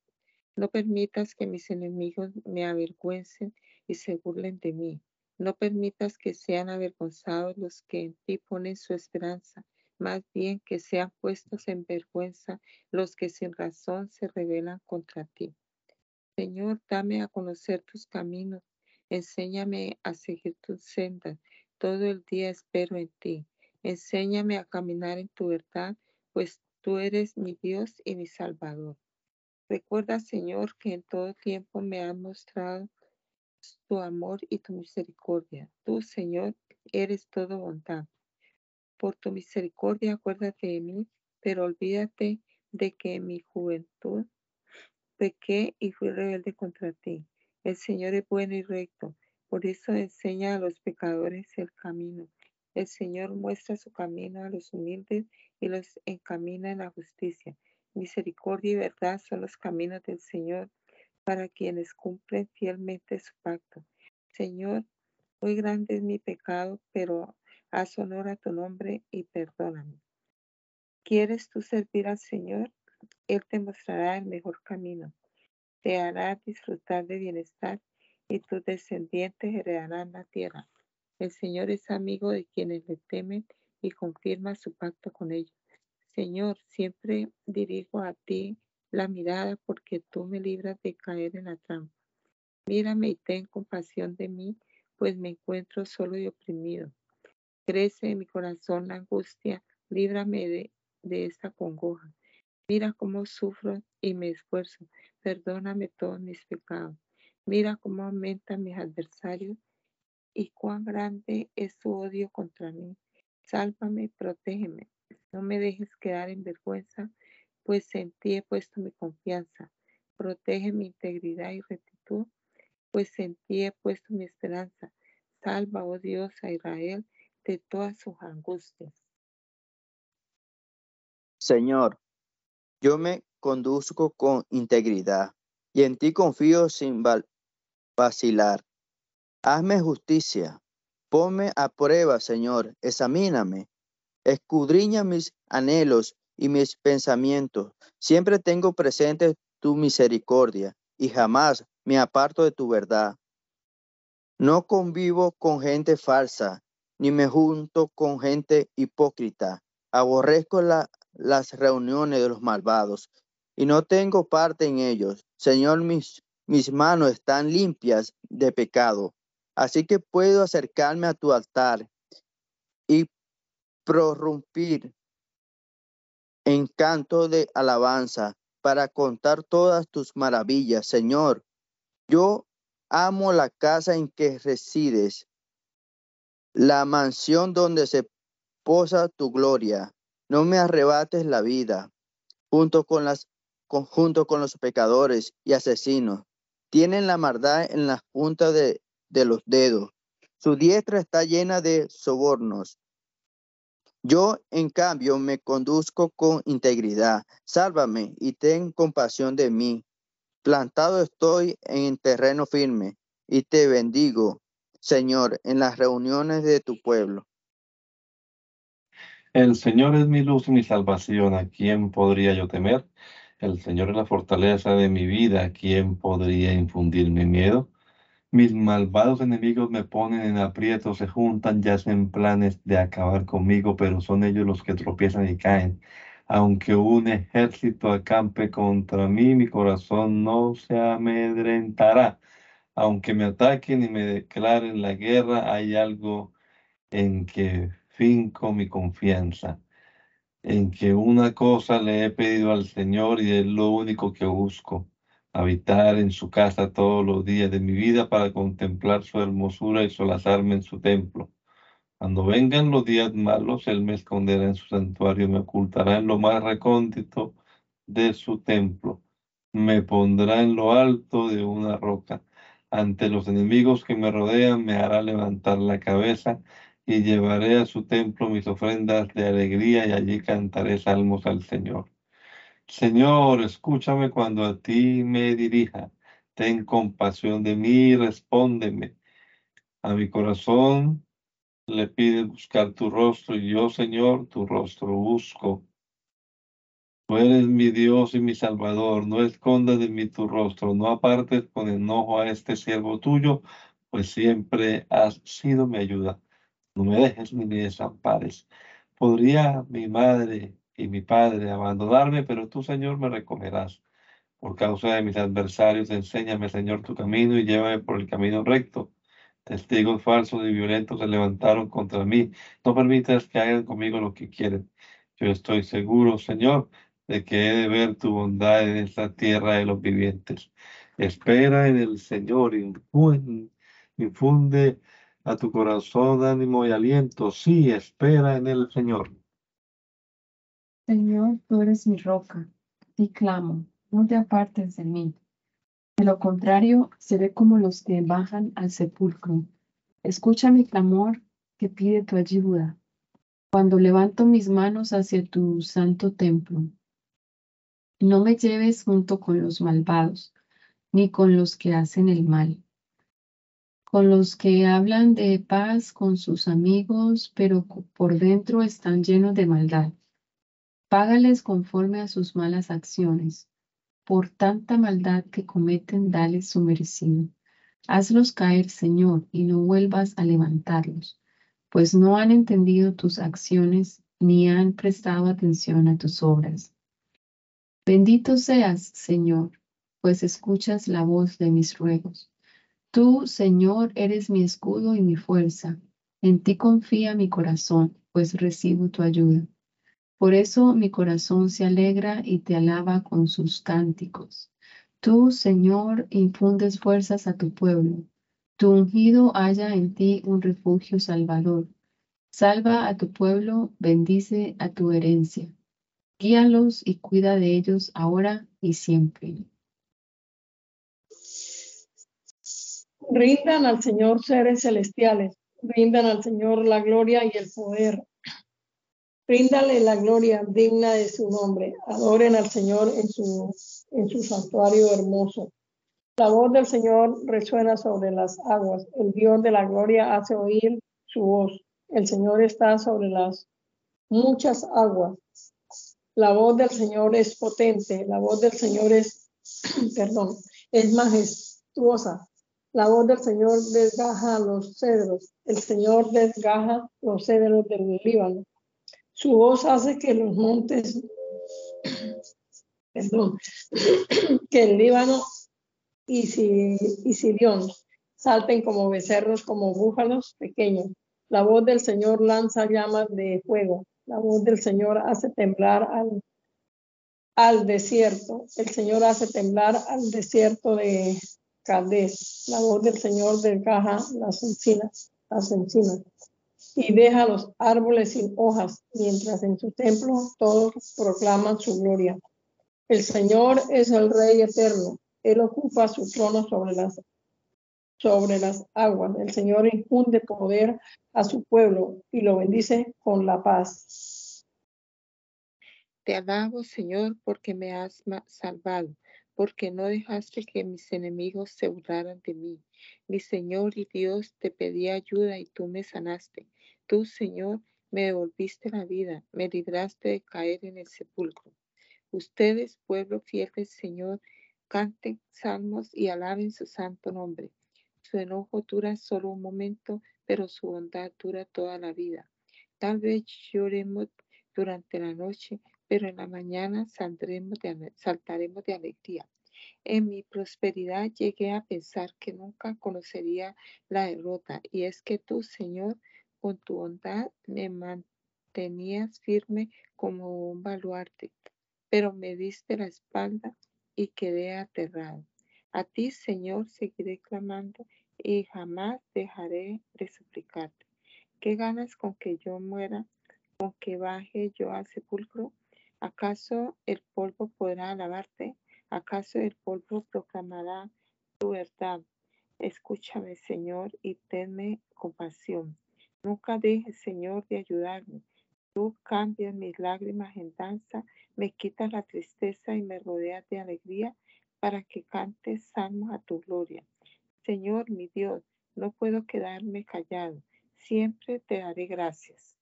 No permitas que mis enemigos me avergüencen y se burlen de mí. No permitas que sean avergonzados los que en ti ponen su esperanza, más bien que sean puestos en vergüenza los que sin razón se rebelan contra ti. Señor, dame a conocer tus caminos, enséñame a seguir tus sendas. Todo el día espero en ti. Enséñame a caminar en tu verdad, pues tú eres mi Dios y mi Salvador. Recuerda, Señor, que en todo tiempo me has mostrado tu amor y tu misericordia. Tú, Señor, eres todo bondad. Por tu misericordia acuérdate de mí, pero olvídate de que en mi juventud pequé y fui rebelde contra ti. El Señor es bueno y recto, por eso enseña a los pecadores el camino. El Señor muestra su camino a los humildes y los encamina en la justicia. Misericordia y verdad son los caminos del Señor para quienes cumplen fielmente su pacto. Señor, muy grande es mi pecado, pero haz honor a tu nombre y perdóname. ¿Quieres tú servir al Señor? Él te mostrará el mejor camino. Te hará disfrutar de bienestar y tus descendientes heredarán la tierra. El Señor es amigo de quienes le temen y confirma su pacto con ellos. Señor, siempre dirijo a ti la mirada porque tú me libras de caer en la trampa. Mírame y ten compasión de mí, pues me encuentro solo y oprimido. Crece en mi corazón la angustia, líbrame de, de esta congoja. Mira cómo sufro y me esfuerzo. Perdóname todos mis pecados. Mira cómo aumentan mis adversarios y cuán grande es su odio contra mí. Sálvame, protégeme. No me dejes quedar en vergüenza, pues en ti he puesto mi confianza. Protege mi integridad y rectitud, pues en ti he puesto mi esperanza. Salva, oh Dios, a Israel de todas sus angustias. Señor, yo me conduzco con integridad y en ti confío sin vacilar. Hazme justicia, ponme a prueba, Señor, examíname escudriña mis anhelos y mis pensamientos. Siempre tengo presente tu misericordia y jamás me aparto de tu verdad. No convivo con gente falsa, ni me junto con gente hipócrita. Aborrezco las reuniones de los malvados y no tengo parte en ellos. Señor, mis, manos están limpias de pecado, así que puedo acercarme a tu altar prorrumpir en canto de alabanza para contar todas tus maravillas, Señor. Yo amo la casa en que resides, la mansión donde se posa tu gloria. No me arrebates la vida junto con las con los pecadores y asesinos. Tienen la maldad en la punta de, de los dedos. Su diestra está llena de sobornos. Yo, en cambio, me conduzco con integridad. Sálvame y ten compasión de mí. Plantado estoy en terreno firme y te bendigo, Señor, en las reuniones de tu pueblo. El Señor es mi luz y mi salvación. ¿A quién podría yo temer? El Señor es la fortaleza de mi vida. ¿A quién podría infundirme miedo? Mis malvados enemigos me ponen en aprietos, se juntan, ya hacen planes de acabar conmigo, pero son ellos los que tropiezan y caen. Aunque un ejército acampe contra mí, mi corazón no se amedrentará. Aunque me ataquen y me declaren la guerra, hay algo en que finco mi confianza, en que una cosa le he pedido al Señor y es lo único que busco habitar en su casa todos los días de mi vida para contemplar su hermosura y solazarme en su templo. Cuando vengan los días malos, Él me esconderá en su santuario, me ocultará en lo más recóndito de su templo, me pondrá en lo alto de una roca. Ante los enemigos que me rodean, me hará levantar la cabeza y llevaré a su templo mis ofrendas de alegría y allí cantaré salmos al Señor. Señor, escúchame cuando a ti me dirija. ten compasión de mí, respóndeme. A mi corazón le pide buscar tu rostro y yo, Señor, tu rostro busco. Tú eres mi Dios y mi Salvador, no escondas de mí tu rostro, no apartes con enojo a este siervo tuyo, pues siempre has sido mi ayuda. No me dejes ni me desampares. Podría mi madre y mi padre abandonarme, pero tú, Señor, me recogerás. Por causa de mis adversarios, enséñame, Señor, tu camino y llévame por el camino recto. Testigos falsos y violentos se levantaron contra mí. No permitas que hagan conmigo lo que quieren. Yo estoy seguro, Señor, de que he de ver tu bondad en esta tierra de los vivientes. Espera en el Señor, infunde a tu corazón ánimo y aliento. Sí, espera en el Señor. Señor, tú eres mi roca, y clamo, no te apartes de mí. De lo contrario, seré como los que bajan al sepulcro. Escucha mi clamor que pide tu ayuda. Cuando levanto mis manos hacia tu santo templo, no me lleves junto con los malvados, ni con los que hacen el mal, con los que hablan de paz con sus amigos, pero por dentro están llenos de maldad. Págales conforme a sus malas acciones. Por tanta maldad que cometen, dales su merecido. Hazlos caer, Señor, y no vuelvas a levantarlos, pues no han entendido tus acciones ni han prestado atención a tus obras. Bendito seas, Señor, pues escuchas la voz de mis ruegos. Tú, Señor, eres mi escudo y mi fuerza. En ti confía mi corazón, pues recibo tu ayuda. Por eso mi corazón se alegra y te alaba con sus cánticos. Tú, Señor, infundes fuerzas a tu pueblo. Tu ungido halla en ti un refugio salvador. Salva a tu pueblo, bendice a tu herencia. Guíalos y cuida de ellos ahora y siempre. Rindan al Señor seres celestiales, rindan al Señor la gloria y el poder. Ríndale la gloria digna de su nombre. Adoren al Señor en su, en su santuario hermoso. La voz del Señor resuena sobre las aguas. El Dios de la gloria hace oír su voz. El Señor está sobre las muchas aguas. La voz del Señor es potente, la voz del Señor es, [clears throat] perdón, es majestuosa. La voz del Señor desgaja los cedros, el Señor desgaja los cedros del Líbano. Su voz hace que los montes, perdón, [clears throat] que el Líbano y, y Sirión salten como becerros, como búfalos pequeños. La voz del Señor lanza llamas de fuego. La voz del Señor hace temblar al, al desierto. El Señor hace temblar al desierto de Cades. La voz del Señor desgaja las encinas, las encinas y deja los árboles sin hojas, mientras en su templo todos proclaman su gloria. El Señor es el Rey eterno. Él ocupa su trono sobre las, sobre las aguas. El Señor infunde poder a su pueblo y lo bendice con la paz. Te alabo, Señor, porque me has salvado, porque no dejaste que mis enemigos se burlaran de mí. Mi Señor y Dios, te pedí ayuda y tú me sanaste. Tú, Señor, me devolviste la vida, me libraste de caer en el sepulcro. Ustedes, pueblo fiel del Señor, canten salmos y alaben su santo nombre. Su enojo dura solo un momento, pero su bondad dura toda la vida. Tal vez lloremos durante la noche, pero en la mañana saltaremos de alegría. En mi prosperidad llegué a pensar que nunca conocería la derrota, y es que tú, Señor, con tu bondad me mantenías firme como un baluarte, pero me diste la espalda y quedé aterrado. A ti, Señor, seguiré clamando y jamás dejaré de suplicarte. ¿Qué ganas con que yo muera, con que baje yo al sepulcro? ¿Acaso el polvo podrá alabarte? ¿Acaso el polvo proclamará tu verdad? Escúchame, Señor, y tenme compasión. Nunca dejes, Señor, de ayudarme. Tú cambias mis lágrimas en danza, me quitas la tristeza y me rodeas de alegría para que cantes salmos a tu gloria. Señor, mi Dios, no puedo quedarme callado. Siempre te daré gracias.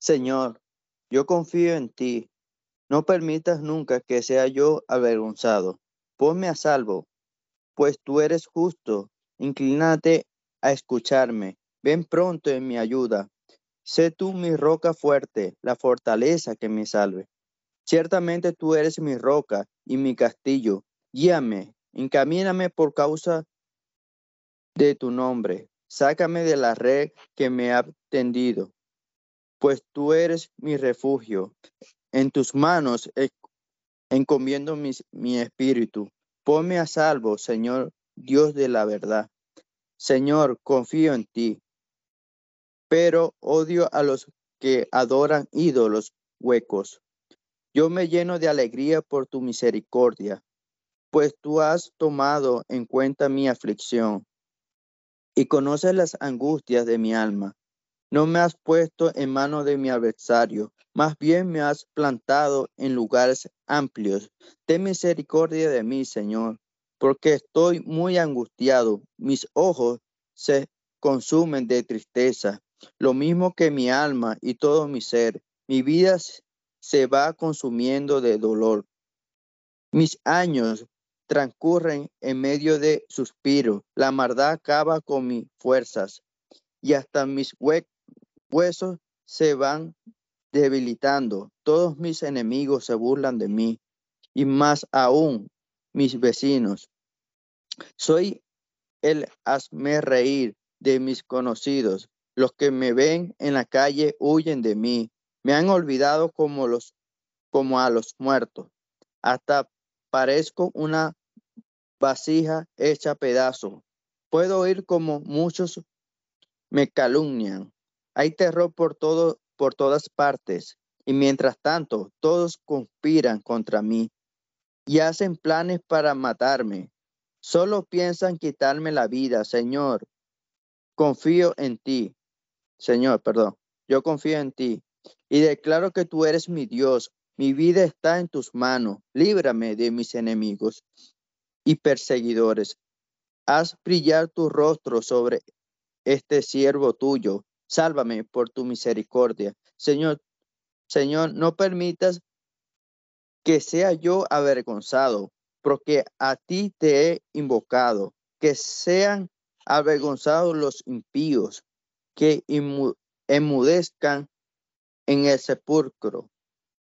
Señor, yo confío en ti. No permitas nunca que sea yo avergonzado. Ponme a salvo, pues tú eres justo. Inclínate a escucharme. Ven pronto en mi ayuda. Sé tú mi roca fuerte, la fortaleza que me salve. Ciertamente tú eres mi roca y mi castillo. Guíame, encamíname por causa de tu nombre. Sácame de la red que me ha tendido, pues tú eres mi refugio. En tus manos encomiendo mi espíritu. Ponme a salvo, Señor, Dios de la verdad. Señor, confío en ti, pero odio a los que adoran ídolos huecos. Yo me lleno de alegría por tu misericordia, pues tú has tomado en cuenta mi aflicción y conoces las angustias de mi alma. No me has puesto en mano de mi adversario, más bien me has plantado en lugares amplios. Ten misericordia de mí, Señor, porque estoy muy angustiado. Mis ojos se consumen de tristeza, lo mismo que mi alma y todo mi ser. Mi vida se va consumiendo de dolor. Mis años transcurren en medio de suspiros. La maldad acaba con mis fuerzas y hasta mis huesos se van debilitando. Todos mis enemigos se burlan de mí y más aún mis vecinos. Soy el hazme reír de mis conocidos. Los que me ven en la calle huyen de mí. Me han olvidado como, los, como a los muertos. Hasta parezco una vasija hecha pedazo. Puedo oír como muchos me calumnian. Hay terror por todo, por todas partes. Y mientras tanto, todos conspiran contra mí y hacen planes para matarme. Solo piensan quitarme la vida, Señor. Confío en ti. Señor, perdón. Yo confío en ti y declaro que tú eres mi Dios. Mi vida está en tus manos. Líbrame de mis enemigos y perseguidores. Haz brillar tu rostro sobre este siervo tuyo. Sálvame por tu misericordia. Señor, Señor, no permitas que sea yo avergonzado, porque a ti te he invocado. Que sean avergonzados los impíos, que enmudezcan en el sepulcro,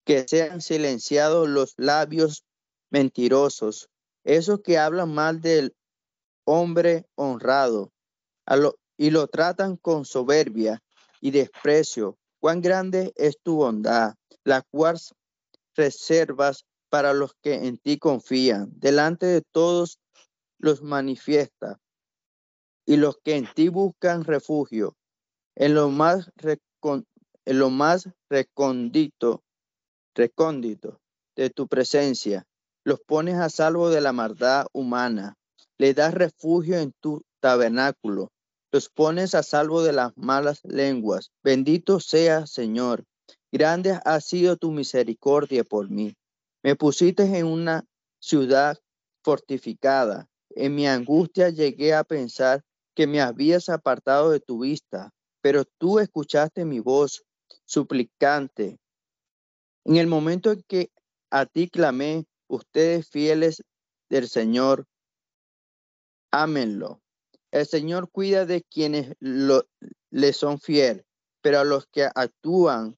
que sean silenciados los labios mentirosos, esos que hablan mal del hombre honrado y lo tratan con soberbia y desprecio. Cuán grande es tu bondad, la cual reservas para los que en ti confían. Delante de todos los manifiesta y los que en ti buscan refugio. En lo más en lo más recóndito, recóndito de tu presencia, los pones a salvo de la maldad humana, le das refugio en tu tabernáculo, los pones a salvo de las malas lenguas. Bendito sea, Señor. Grande ha sido tu misericordia por mí. Me pusiste en una ciudad fortificada. En mi angustia llegué a pensar que me habías apartado de tu vista, pero tú escuchaste mi voz suplicante. En el momento en que a ti clamé, ustedes fieles del Señor, ámenlo. El Señor cuida de quienes le son fiel, pero a los que actúan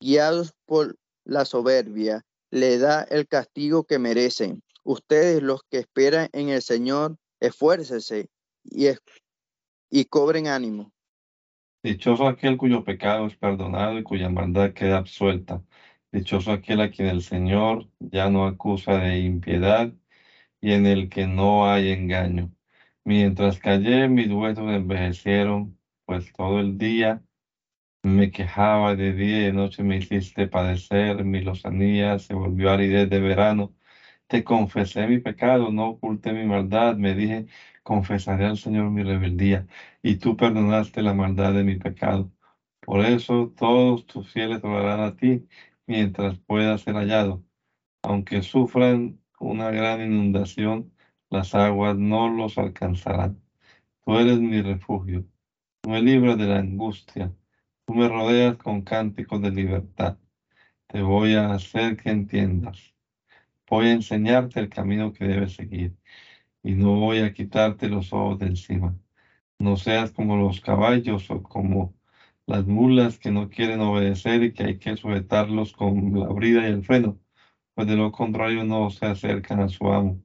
guiados por la soberbia, le da el castigo que merecen. Ustedes, los que esperan en el Señor, esfuércense y, y cobren ánimo. Dichoso aquel cuyo pecado es perdonado y cuya maldad queda absuelta. Dichoso aquel a quien el Señor ya no acusa de impiedad y en el que no hay engaño. Mientras callé, mis huesos envejecieron, pues todo el día me quejaba de día y noche me hiciste padecer, mi lozanía se volvió aridez de verano. Te confesé mi pecado, no oculté mi maldad, me dije, confesaré al Señor mi rebeldía, y tú perdonaste la maldad de mi pecado. Por eso todos tus fieles orarán a ti mientras pueda ser hallado. Aunque sufran una gran inundación, las aguas no los alcanzarán. Tú eres mi refugio. Me libras de la angustia. Tú me rodeas con cánticos de libertad. Te voy a hacer que entiendas. Voy a enseñarte el camino que debes seguir y no voy a quitarte los ojos de encima. No seas como los caballos o como las mulas que no quieren obedecer y que hay que sujetarlos con la brida y el freno, pues de lo contrario no se acercan a su amo.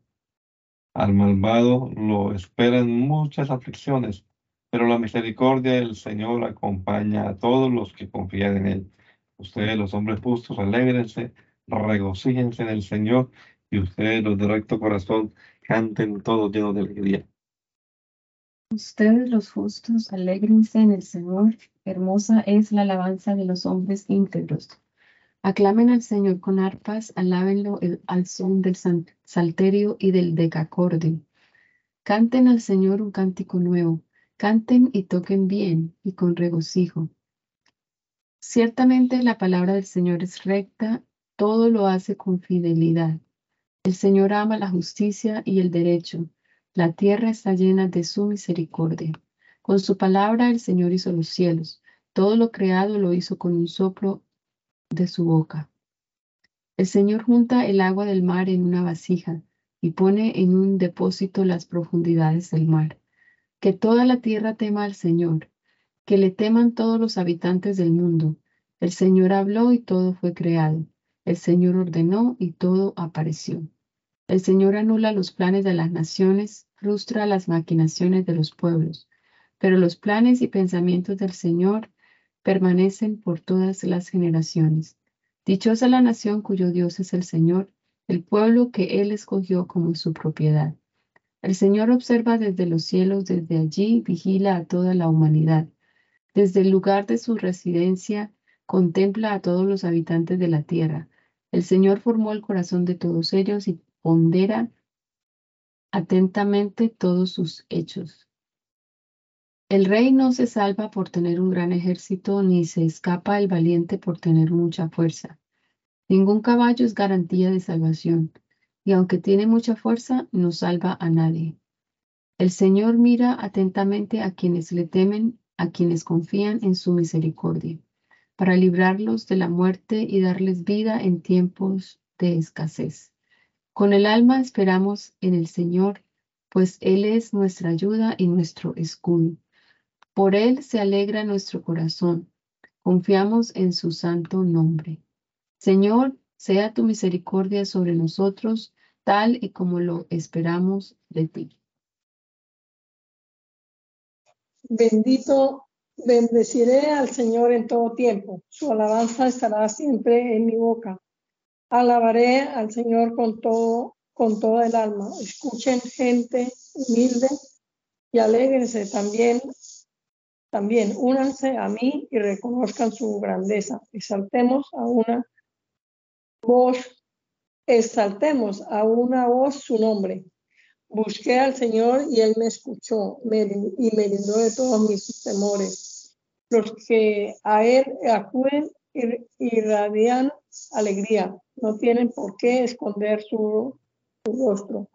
Al malvado lo esperan muchas aflicciones, pero la misericordia del Señor acompaña a todos los que confían en Él. Ustedes, los hombres justos, alégrense, regocíjense en el Señor, y ustedes, los de recto corazón, canten todos llenos de alegría. Ustedes los justos, alégrense en el Señor, hermosa es la alabanza de los hombres íntegros. Aclamen al Señor con arpas, alábenlo al son del salterio y del decacordio. Canten al Señor un cántico nuevo, canten y toquen bien y con regocijo. Ciertamente la palabra del Señor es recta, todo lo hace con fidelidad. El Señor ama la justicia y el derecho la tierra está llena de su misericordia. Con su palabra el Señor hizo los cielos. Todo lo creado lo hizo con un soplo de su boca. El Señor junta el agua del mar en una vasija y pone en un depósito las profundidades del mar. Que toda la tierra tema al Señor, que le teman todos los habitantes del mundo. El Señor habló y todo fue creado. El Señor ordenó y todo apareció. El Señor anula los planes de las naciones, frustra las maquinaciones de los pueblos, pero los planes y pensamientos del Señor permanecen por todas las generaciones. Dichosa la nación cuyo Dios es el Señor, el pueblo que Él escogió como su propiedad. El Señor observa desde los cielos, desde allí vigila a toda la humanidad. Desde el lugar de su residencia contempla a todos los habitantes de la tierra. El Señor formó el corazón de todos ellos y pondera atentamente todos sus hechos. El rey no se salva por tener un gran ejército, ni se escapa el valiente por tener mucha fuerza. Ningún caballo es garantía de salvación, y aunque tiene mucha fuerza, no salva a nadie. El Señor mira atentamente a quienes le temen, a quienes confían en su misericordia, para librarlos de la muerte y darles vida en tiempos de escasez. Con el alma esperamos en el Señor, pues Él es nuestra ayuda y nuestro escudo. Por Él se alegra nuestro corazón. Confiamos en su santo nombre. Señor, sea tu misericordia sobre nosotros, tal y como lo esperamos de ti. Bendito, bendeciré al Señor en todo tiempo. Su alabanza estará siempre en mi boca. Alabaré al Señor con todo, con toda el alma. Escuchen gente humilde y alégrense también, también únanse a mí y reconozcan su grandeza. Exaltemos a una voz, exaltemos a una voz su nombre. Busqué al Señor y Él me escuchó y me libró de todos mis temores. Los que a Él acuden irradian alegría no tienen por qué esconder su, rostro.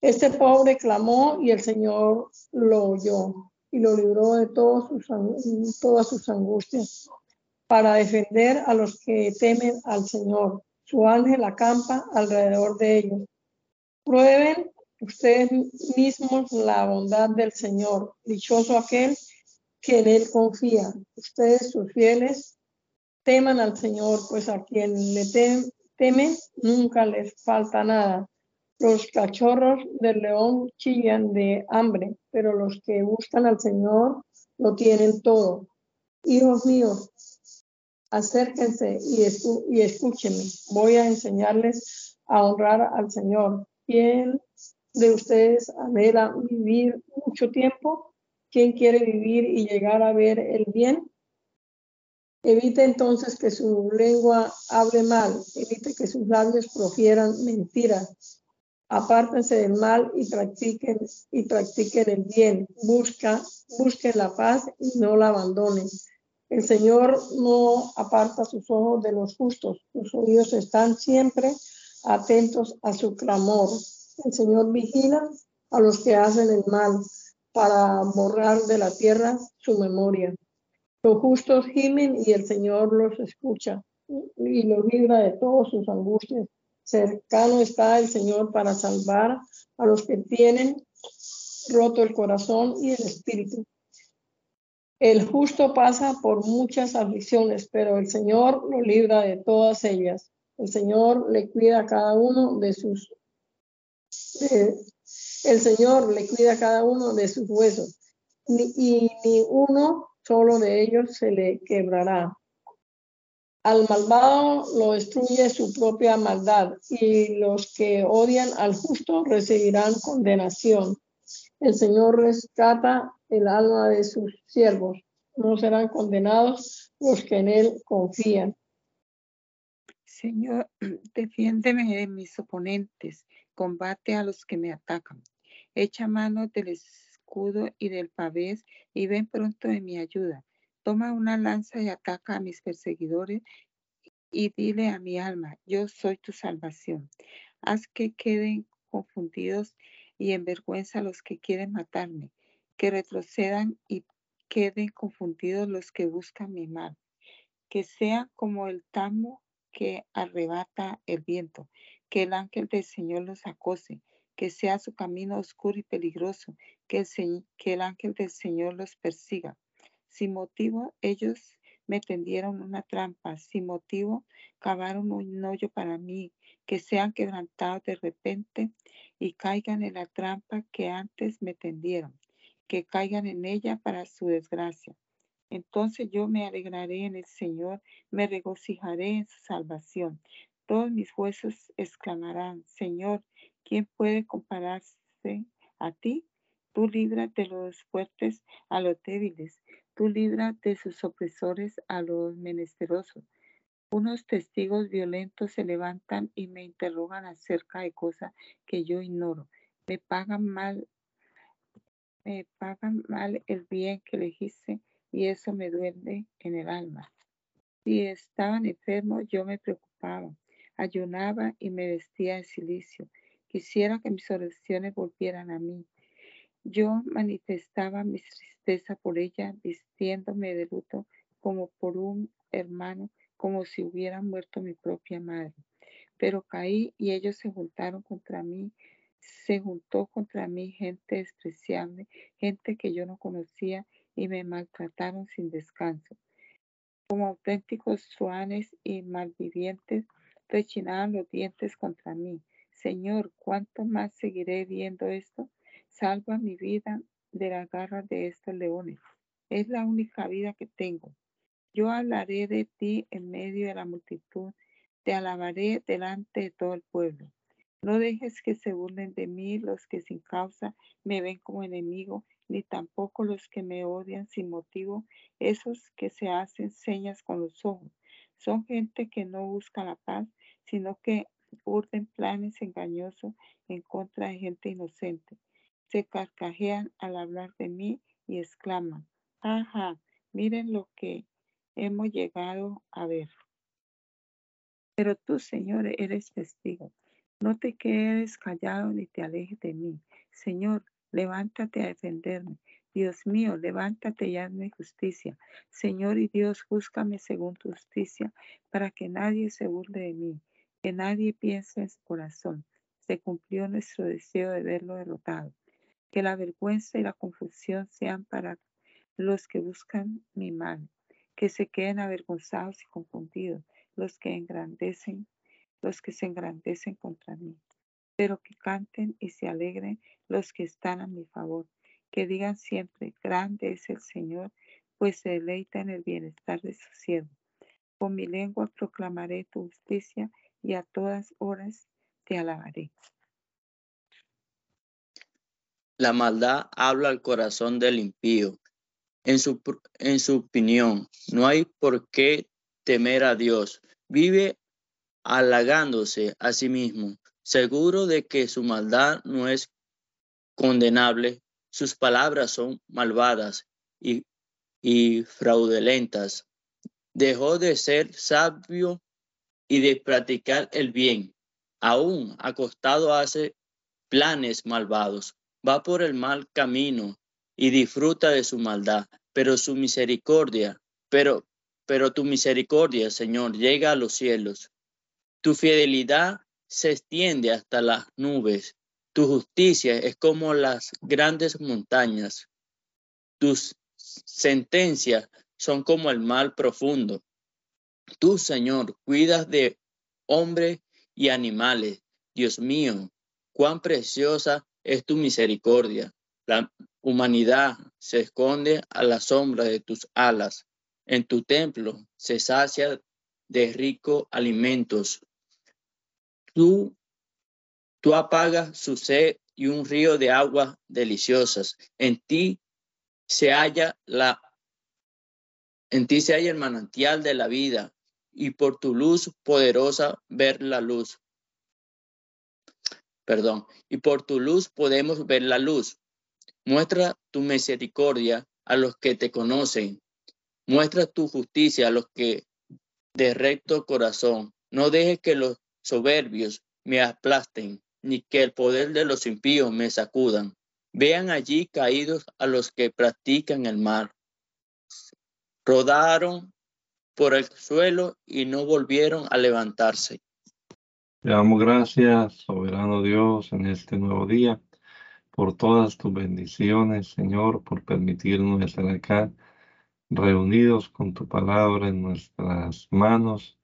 Este pobre clamó y el Señor lo oyó y lo libró de todos sus, todas sus angustias para defender a los que temen al Señor. Su ángel acampa alrededor de ellos. Prueben ustedes mismos la bondad del Señor. Dichoso aquel que en él confía. Ustedes, sus fieles, teman al Señor, pues a quien le temen, temen, nunca les falta nada. Los cachorros del león chillan de hambre, pero los que buscan al Señor lo tienen todo. Hijos míos, acérquense y, escúchenme. Voy a enseñarles a honrar al Señor. ¿Quién de ustedes anhela vivir mucho tiempo? ¿Quién quiere vivir y llegar a ver el bien? Evite entonces que su lengua hable mal, evite que sus labios profieran mentiras. Apártense del mal y practiquen, y practiquen el bien. Busca, busquen la paz y no la abandonen. El Señor no aparta sus ojos de los justos, sus oídos están siempre atentos a su clamor. El Señor vigila a los que hacen el mal para borrar de la tierra su memoria. Los justos gimen y el Señor los escucha y los libra de todas sus angustias. Cercano está el Señor para salvar a los que tienen roto el corazón y el espíritu. El justo pasa por muchas aflicciones, pero el Señor lo libra de todas ellas. El Señor le cuida a cada uno de sus el Señor le cuida cada uno de sus huesos, y ni uno solo de ellos se le quebrará. Al malvado lo destruye su propia maldad, y los que odian al justo recibirán condenación. El Señor rescata el alma de sus siervos. No serán condenados los que en Él confían. Señor, [clears throat] defiéndeme de mis oponentes, combate a los que me atacan. Echa mano del escudo y del pavés y ven pronto en mi ayuda. Toma una lanza y ataca a mis perseguidores y dile a mi alma, yo soy tu salvación. Haz que queden confundidos y en vergüenza los que quieren matarme, que retrocedan y queden confundidos los que buscan mi mal, que sea como el tamo que arrebata el viento, que el ángel del Señor los acose, que sea su camino oscuro y peligroso, que el, que el ángel del Señor los persiga. Sin motivo ellos me tendieron una trampa, sin motivo cavaron un hoyo para mí, que sean quebrantados de repente y caigan en la trampa que antes me tendieron, que caigan en ella para su desgracia. Entonces yo me alegraré en el Señor, me regocijaré en su salvación. Todos mis huesos exclamarán, Señor, ¿quién puede compararse a ti? Tú libras de los fuertes a los débiles, tú libras de sus opresores a los menesterosos. Unos testigos violentos se levantan y me interrogan acerca de cosas que yo ignoro. Me pagan mal, me pagan mal el bien que elegiste y eso me duele en el alma. Si estaban enfermos, yo me preocupaba, ayunaba y me vestía de silicio. Quisiera que mis oraciones volvieran a mí. Yo manifestaba mi tristeza por ella, vistiéndome de luto como por un hermano como si hubiera muerto mi propia madre. Pero caí y ellos se juntaron contra mí, se juntó contra mí gente despreciable, gente que yo no conocía y me maltrataron sin descanso. Como auténticos truanes y malvivientes, rechinaban los dientes contra mí. Señor, ¿cuánto más seguiré viendo esto? Salva mi vida de las garras de estos leones. Es la única vida que tengo. Yo hablaré de ti en medio de la multitud, te alabaré delante de todo el pueblo. No dejes que se burlen de mí los que sin causa me ven como enemigo, ni tampoco los que me odian sin motivo, esos que se hacen señas con los ojos. Son gente que no busca la paz, sino que urden planes engañosos en contra de gente inocente. Se carcajean al hablar de mí y exclaman, ajá, miren lo que hemos llegado a ver. Pero tú, Señor, eres testigo. No te quedes callado ni te alejes de mí. Señor, levántate a defenderme. Dios mío, levántate y hazme justicia. Señor y Dios, júzgame según tu justicia, para que nadie se burle de mí, que nadie piense en su corazón. Se cumplió nuestro deseo de verlo derrotado. Que la vergüenza y la confusión sean para los que buscan mi mal que se queden avergonzados y confundidos los que engrandecen, los que se engrandecen contra mí, pero que canten y se alegren los que están a mi favor, que digan siempre, grande es el Señor, pues se deleita en el bienestar de su siervo. Con mi lengua proclamaré tu justicia y a todas horas te alabaré. La maldad habla al corazón del impío en su, en su opinión, no hay por qué temer a Dios. Vive halagándose a sí mismo, seguro de que su maldad no es condenable, sus palabras son malvadas y, y fraudulentas. Dejó de ser sabio y de practicar el bien. aún acostado hace planes malvados, va por el mal camino y disfruta de su maldad, pero su misericordia, pero, pero tu misericordia, Señor, llega a los cielos. Tu fidelidad se extiende hasta las nubes. Tu justicia es como las grandes montañas. Tus sentencias son como el mal profundo. Tú, Señor, cuidas de hombres y animales. Dios mío, cuán preciosa es tu misericordia. La humanidad se esconde a la sombra de tus alas. En tu templo se sacia de ricos alimentos. Tú, tú apagas su sed y un río de aguas deliciosas. En ti se halla la en ti se halla el manantial de la vida y por tu luz poderosa ver la luz. Perdón, y por tu luz podemos ver la luz. Muestra tu misericordia a los que te conocen. Muestra tu justicia a los que de recto corazón. No dejes que los soberbios me aplasten, ni que el poder de los impíos me sacudan. Vean allí caídos a los que practican el mal. Rodaron por el suelo y no volvieron a levantarse. Te damos gracias, soberano Dios, en este nuevo día, por todas tus bendiciones, Señor, por permitirnos estar acá reunidos con tu palabra en nuestras manos,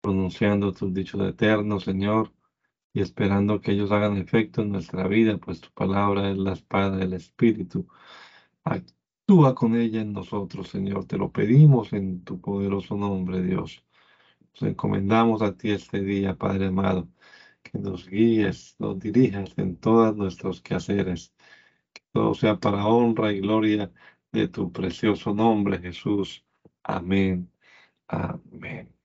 pronunciando tus dichos eternos, Señor, y esperando que ellos hagan efecto en nuestra vida, pues tu palabra es la espada del Espíritu. Actúa con ella en nosotros, Señor. Te lo pedimos en tu poderoso nombre, Dios. Nos encomendamos a ti este día, Padre amado, que nos guíes, nos dirijas en todos nuestros quehaceres. Que todo sea para honra y gloria de tu precioso nombre, Jesús. Amén. Amén.